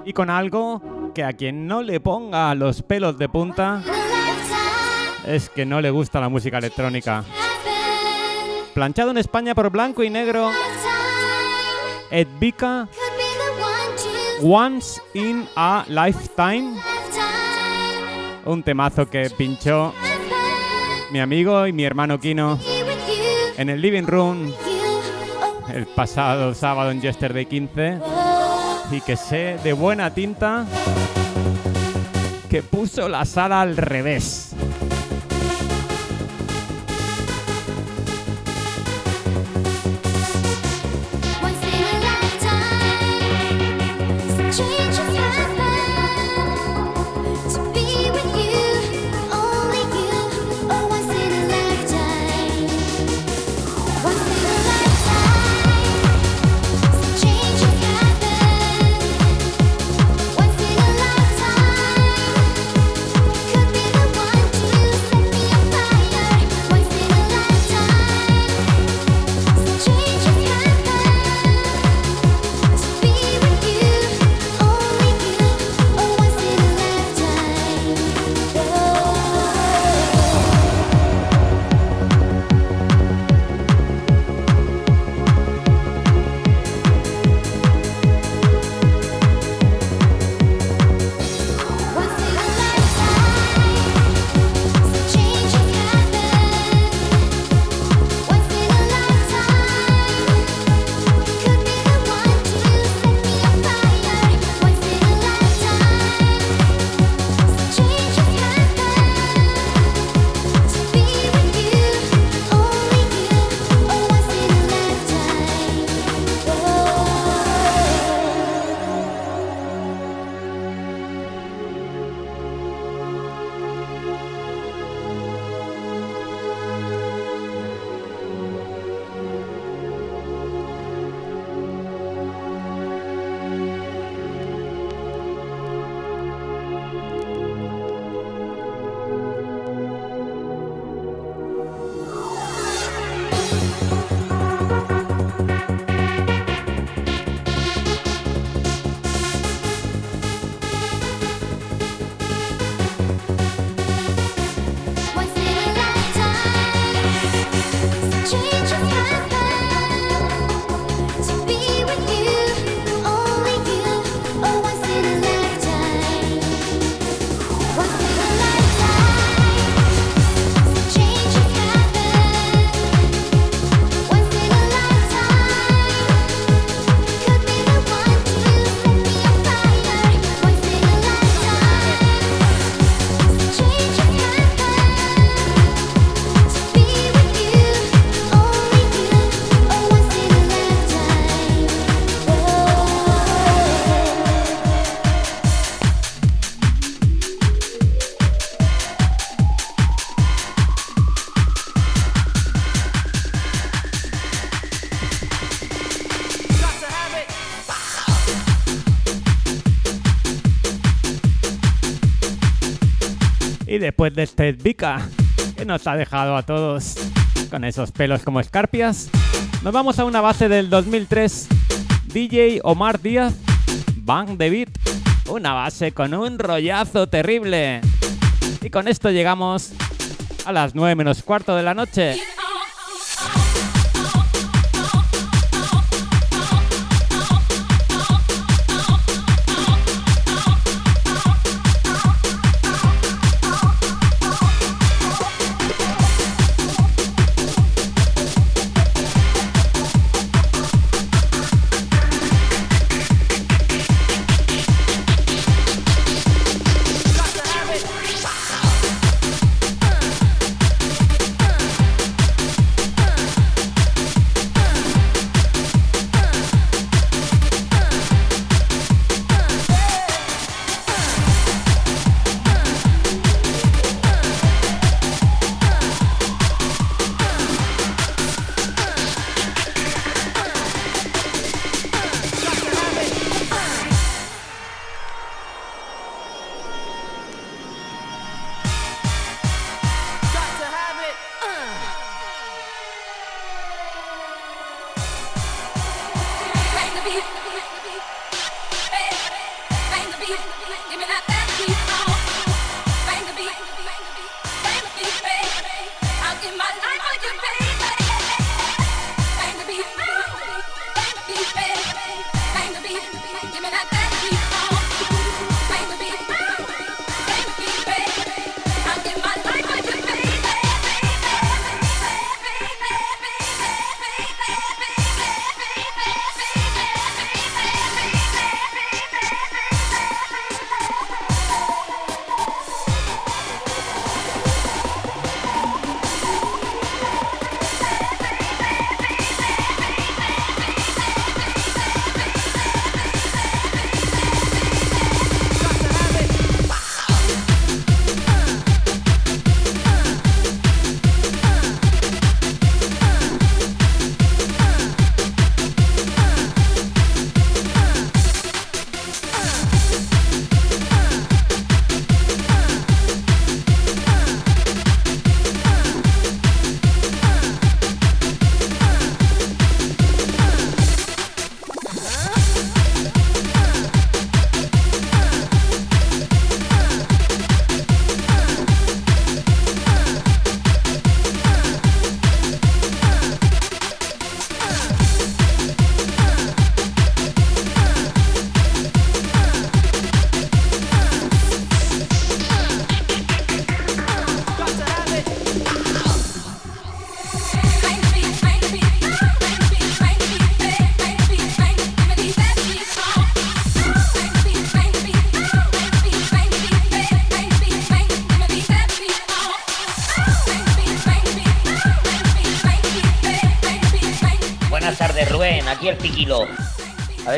Y con algo que a quien no le ponga los pelos de punta es que no le gusta la música electrónica. Planchado en España por blanco y negro, Edvika Once in a Lifetime. Un temazo que pinchó mi amigo y mi hermano Kino en el living room el pasado sábado en Yesterday 15 y que sé de buena tinta que puso la sala al revés. De este Vika, que nos ha dejado a todos con esos pelos como escarpias, nos vamos a una base del 2003. DJ Omar Díaz, Bang de una base con un rollazo terrible. Y con esto llegamos a las 9 menos cuarto de la noche.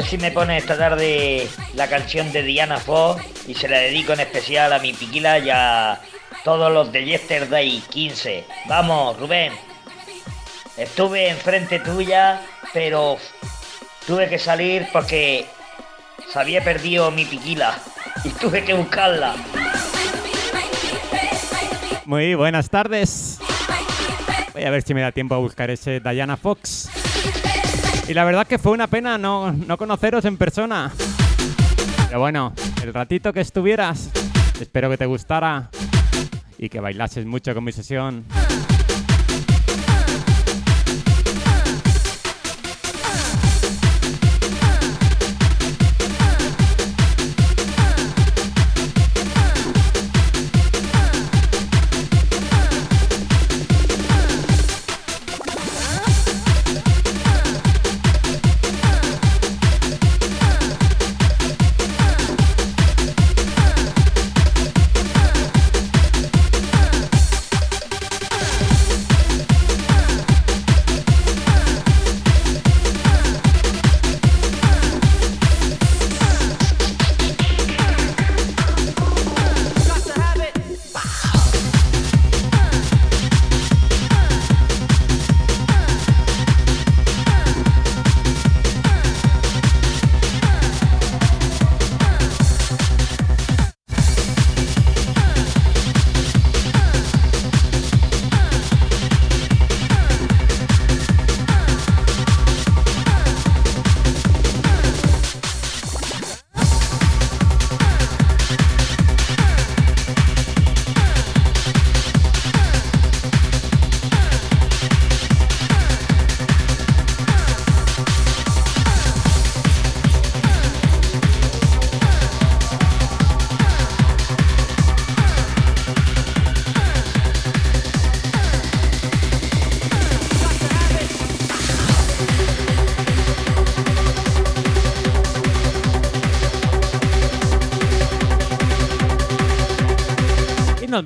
Si me pone esta tarde la canción de Diana Fox y se la dedico en especial a mi piquila y a todos los de Yesterday 15. Vamos, Rubén. Estuve enfrente tuya, pero tuve que salir porque se había perdido mi piquila y tuve que buscarla. Muy buenas tardes. Voy a ver si me da tiempo a buscar ese Diana Fox. Y la verdad que fue una pena no, no conoceros en persona. Pero bueno, el ratito que estuvieras, espero que te gustara y que bailases mucho con mi sesión.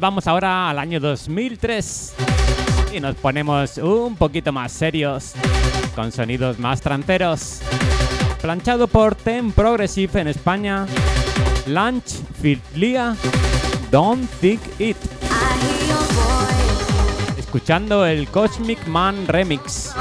Vamos ahora al año 2003 y nos ponemos un poquito más serios, con sonidos más tranceros. Planchado por Ten Progressive en España, Lunch Filia, Don't Think It. Escuchando el Cosmic Man Remix.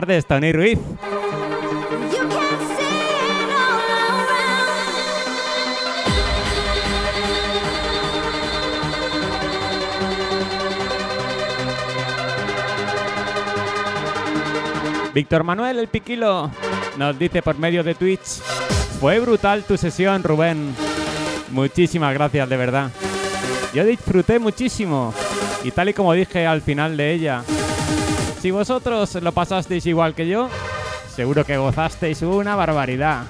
Tardes, Tony Ruiz. Víctor Manuel El Piquilo nos dice por medio de Twitch. Fue brutal tu sesión, Rubén. Muchísimas gracias, de verdad. Yo disfruté muchísimo. Y tal y como dije al final de ella, si vosotros lo pasasteis igual que yo, seguro que gozasteis una barbaridad.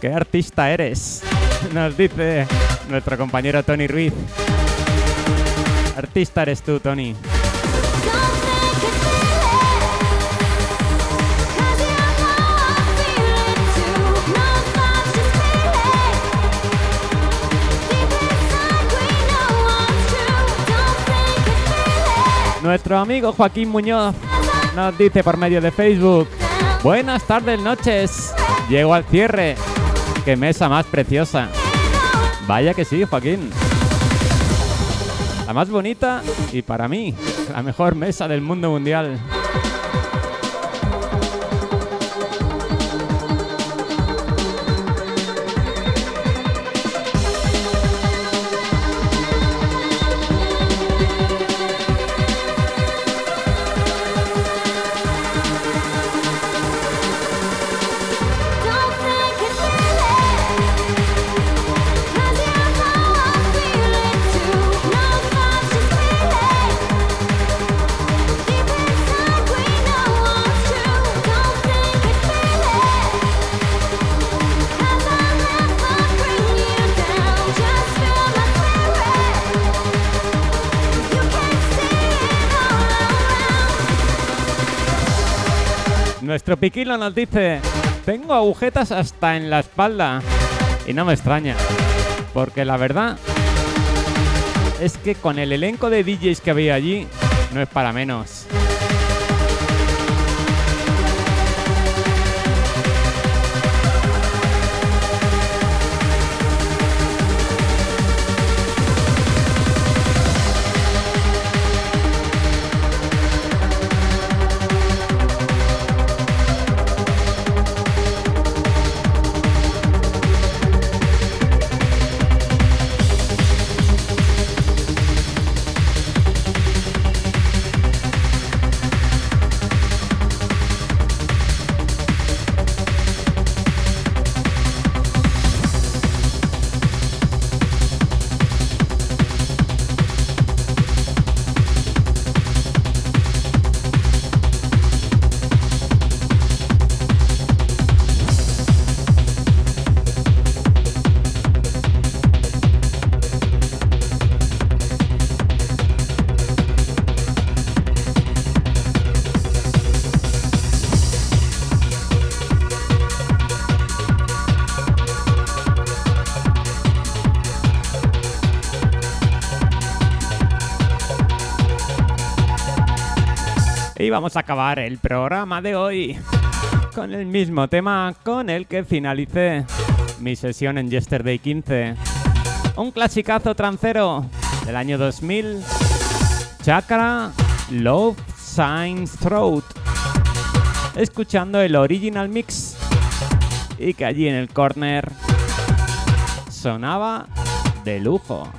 ¿Qué artista eres? Nos dice nuestro compañero Tony Ruiz. Artista eres tú, Tony. Nuestro amigo Joaquín Muñoz nos dice por medio de Facebook. Buenas tardes, noches. Llego al cierre. Qué mesa más preciosa. Vaya que sí, Joaquín. La más bonita y para mí, la mejor mesa del mundo mundial. Nuestro piquilo nos dice, tengo agujetas hasta en la espalda. Y no me extraña, porque la verdad es que con el elenco de DJs que había allí, no es para menos. Y vamos a acabar el programa de hoy con el mismo tema con el que finalicé mi sesión en Yesterday 15. Un clasicazo trancero del año 2000, Chakra Love Signs Throat. Escuchando el original mix y que allí en el corner sonaba de lujo.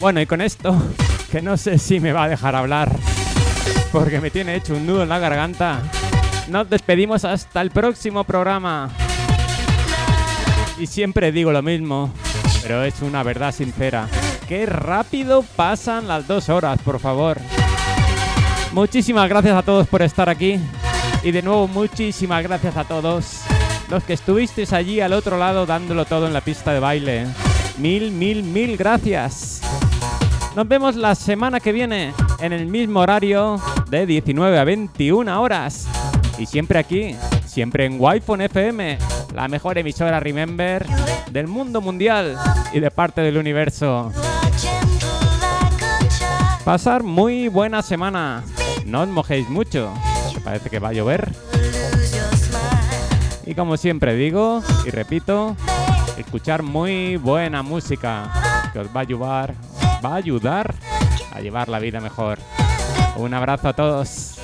Bueno, y con esto, que no sé si me va a dejar hablar, porque me tiene hecho un nudo en la garganta, nos despedimos hasta el próximo programa. Y siempre digo lo mismo, pero es una verdad sincera. Qué rápido pasan las dos horas, por favor. Muchísimas gracias a todos por estar aquí. Y de nuevo, muchísimas gracias a todos los que estuvisteis allí al otro lado dándolo todo en la pista de baile. Mil, mil, mil gracias. Nos vemos la semana que viene en el mismo horario de 19 a 21 horas. Y siempre aquí, siempre en Wi-Fi FM, la mejor emisora Remember del mundo mundial y de parte del universo. Pasar muy buena semana. No os mojéis mucho, parece que va a llover. Y como siempre digo y repito, escuchar muy buena música que os va a ayudar, va a ayudar a llevar la vida mejor. Un abrazo a todos.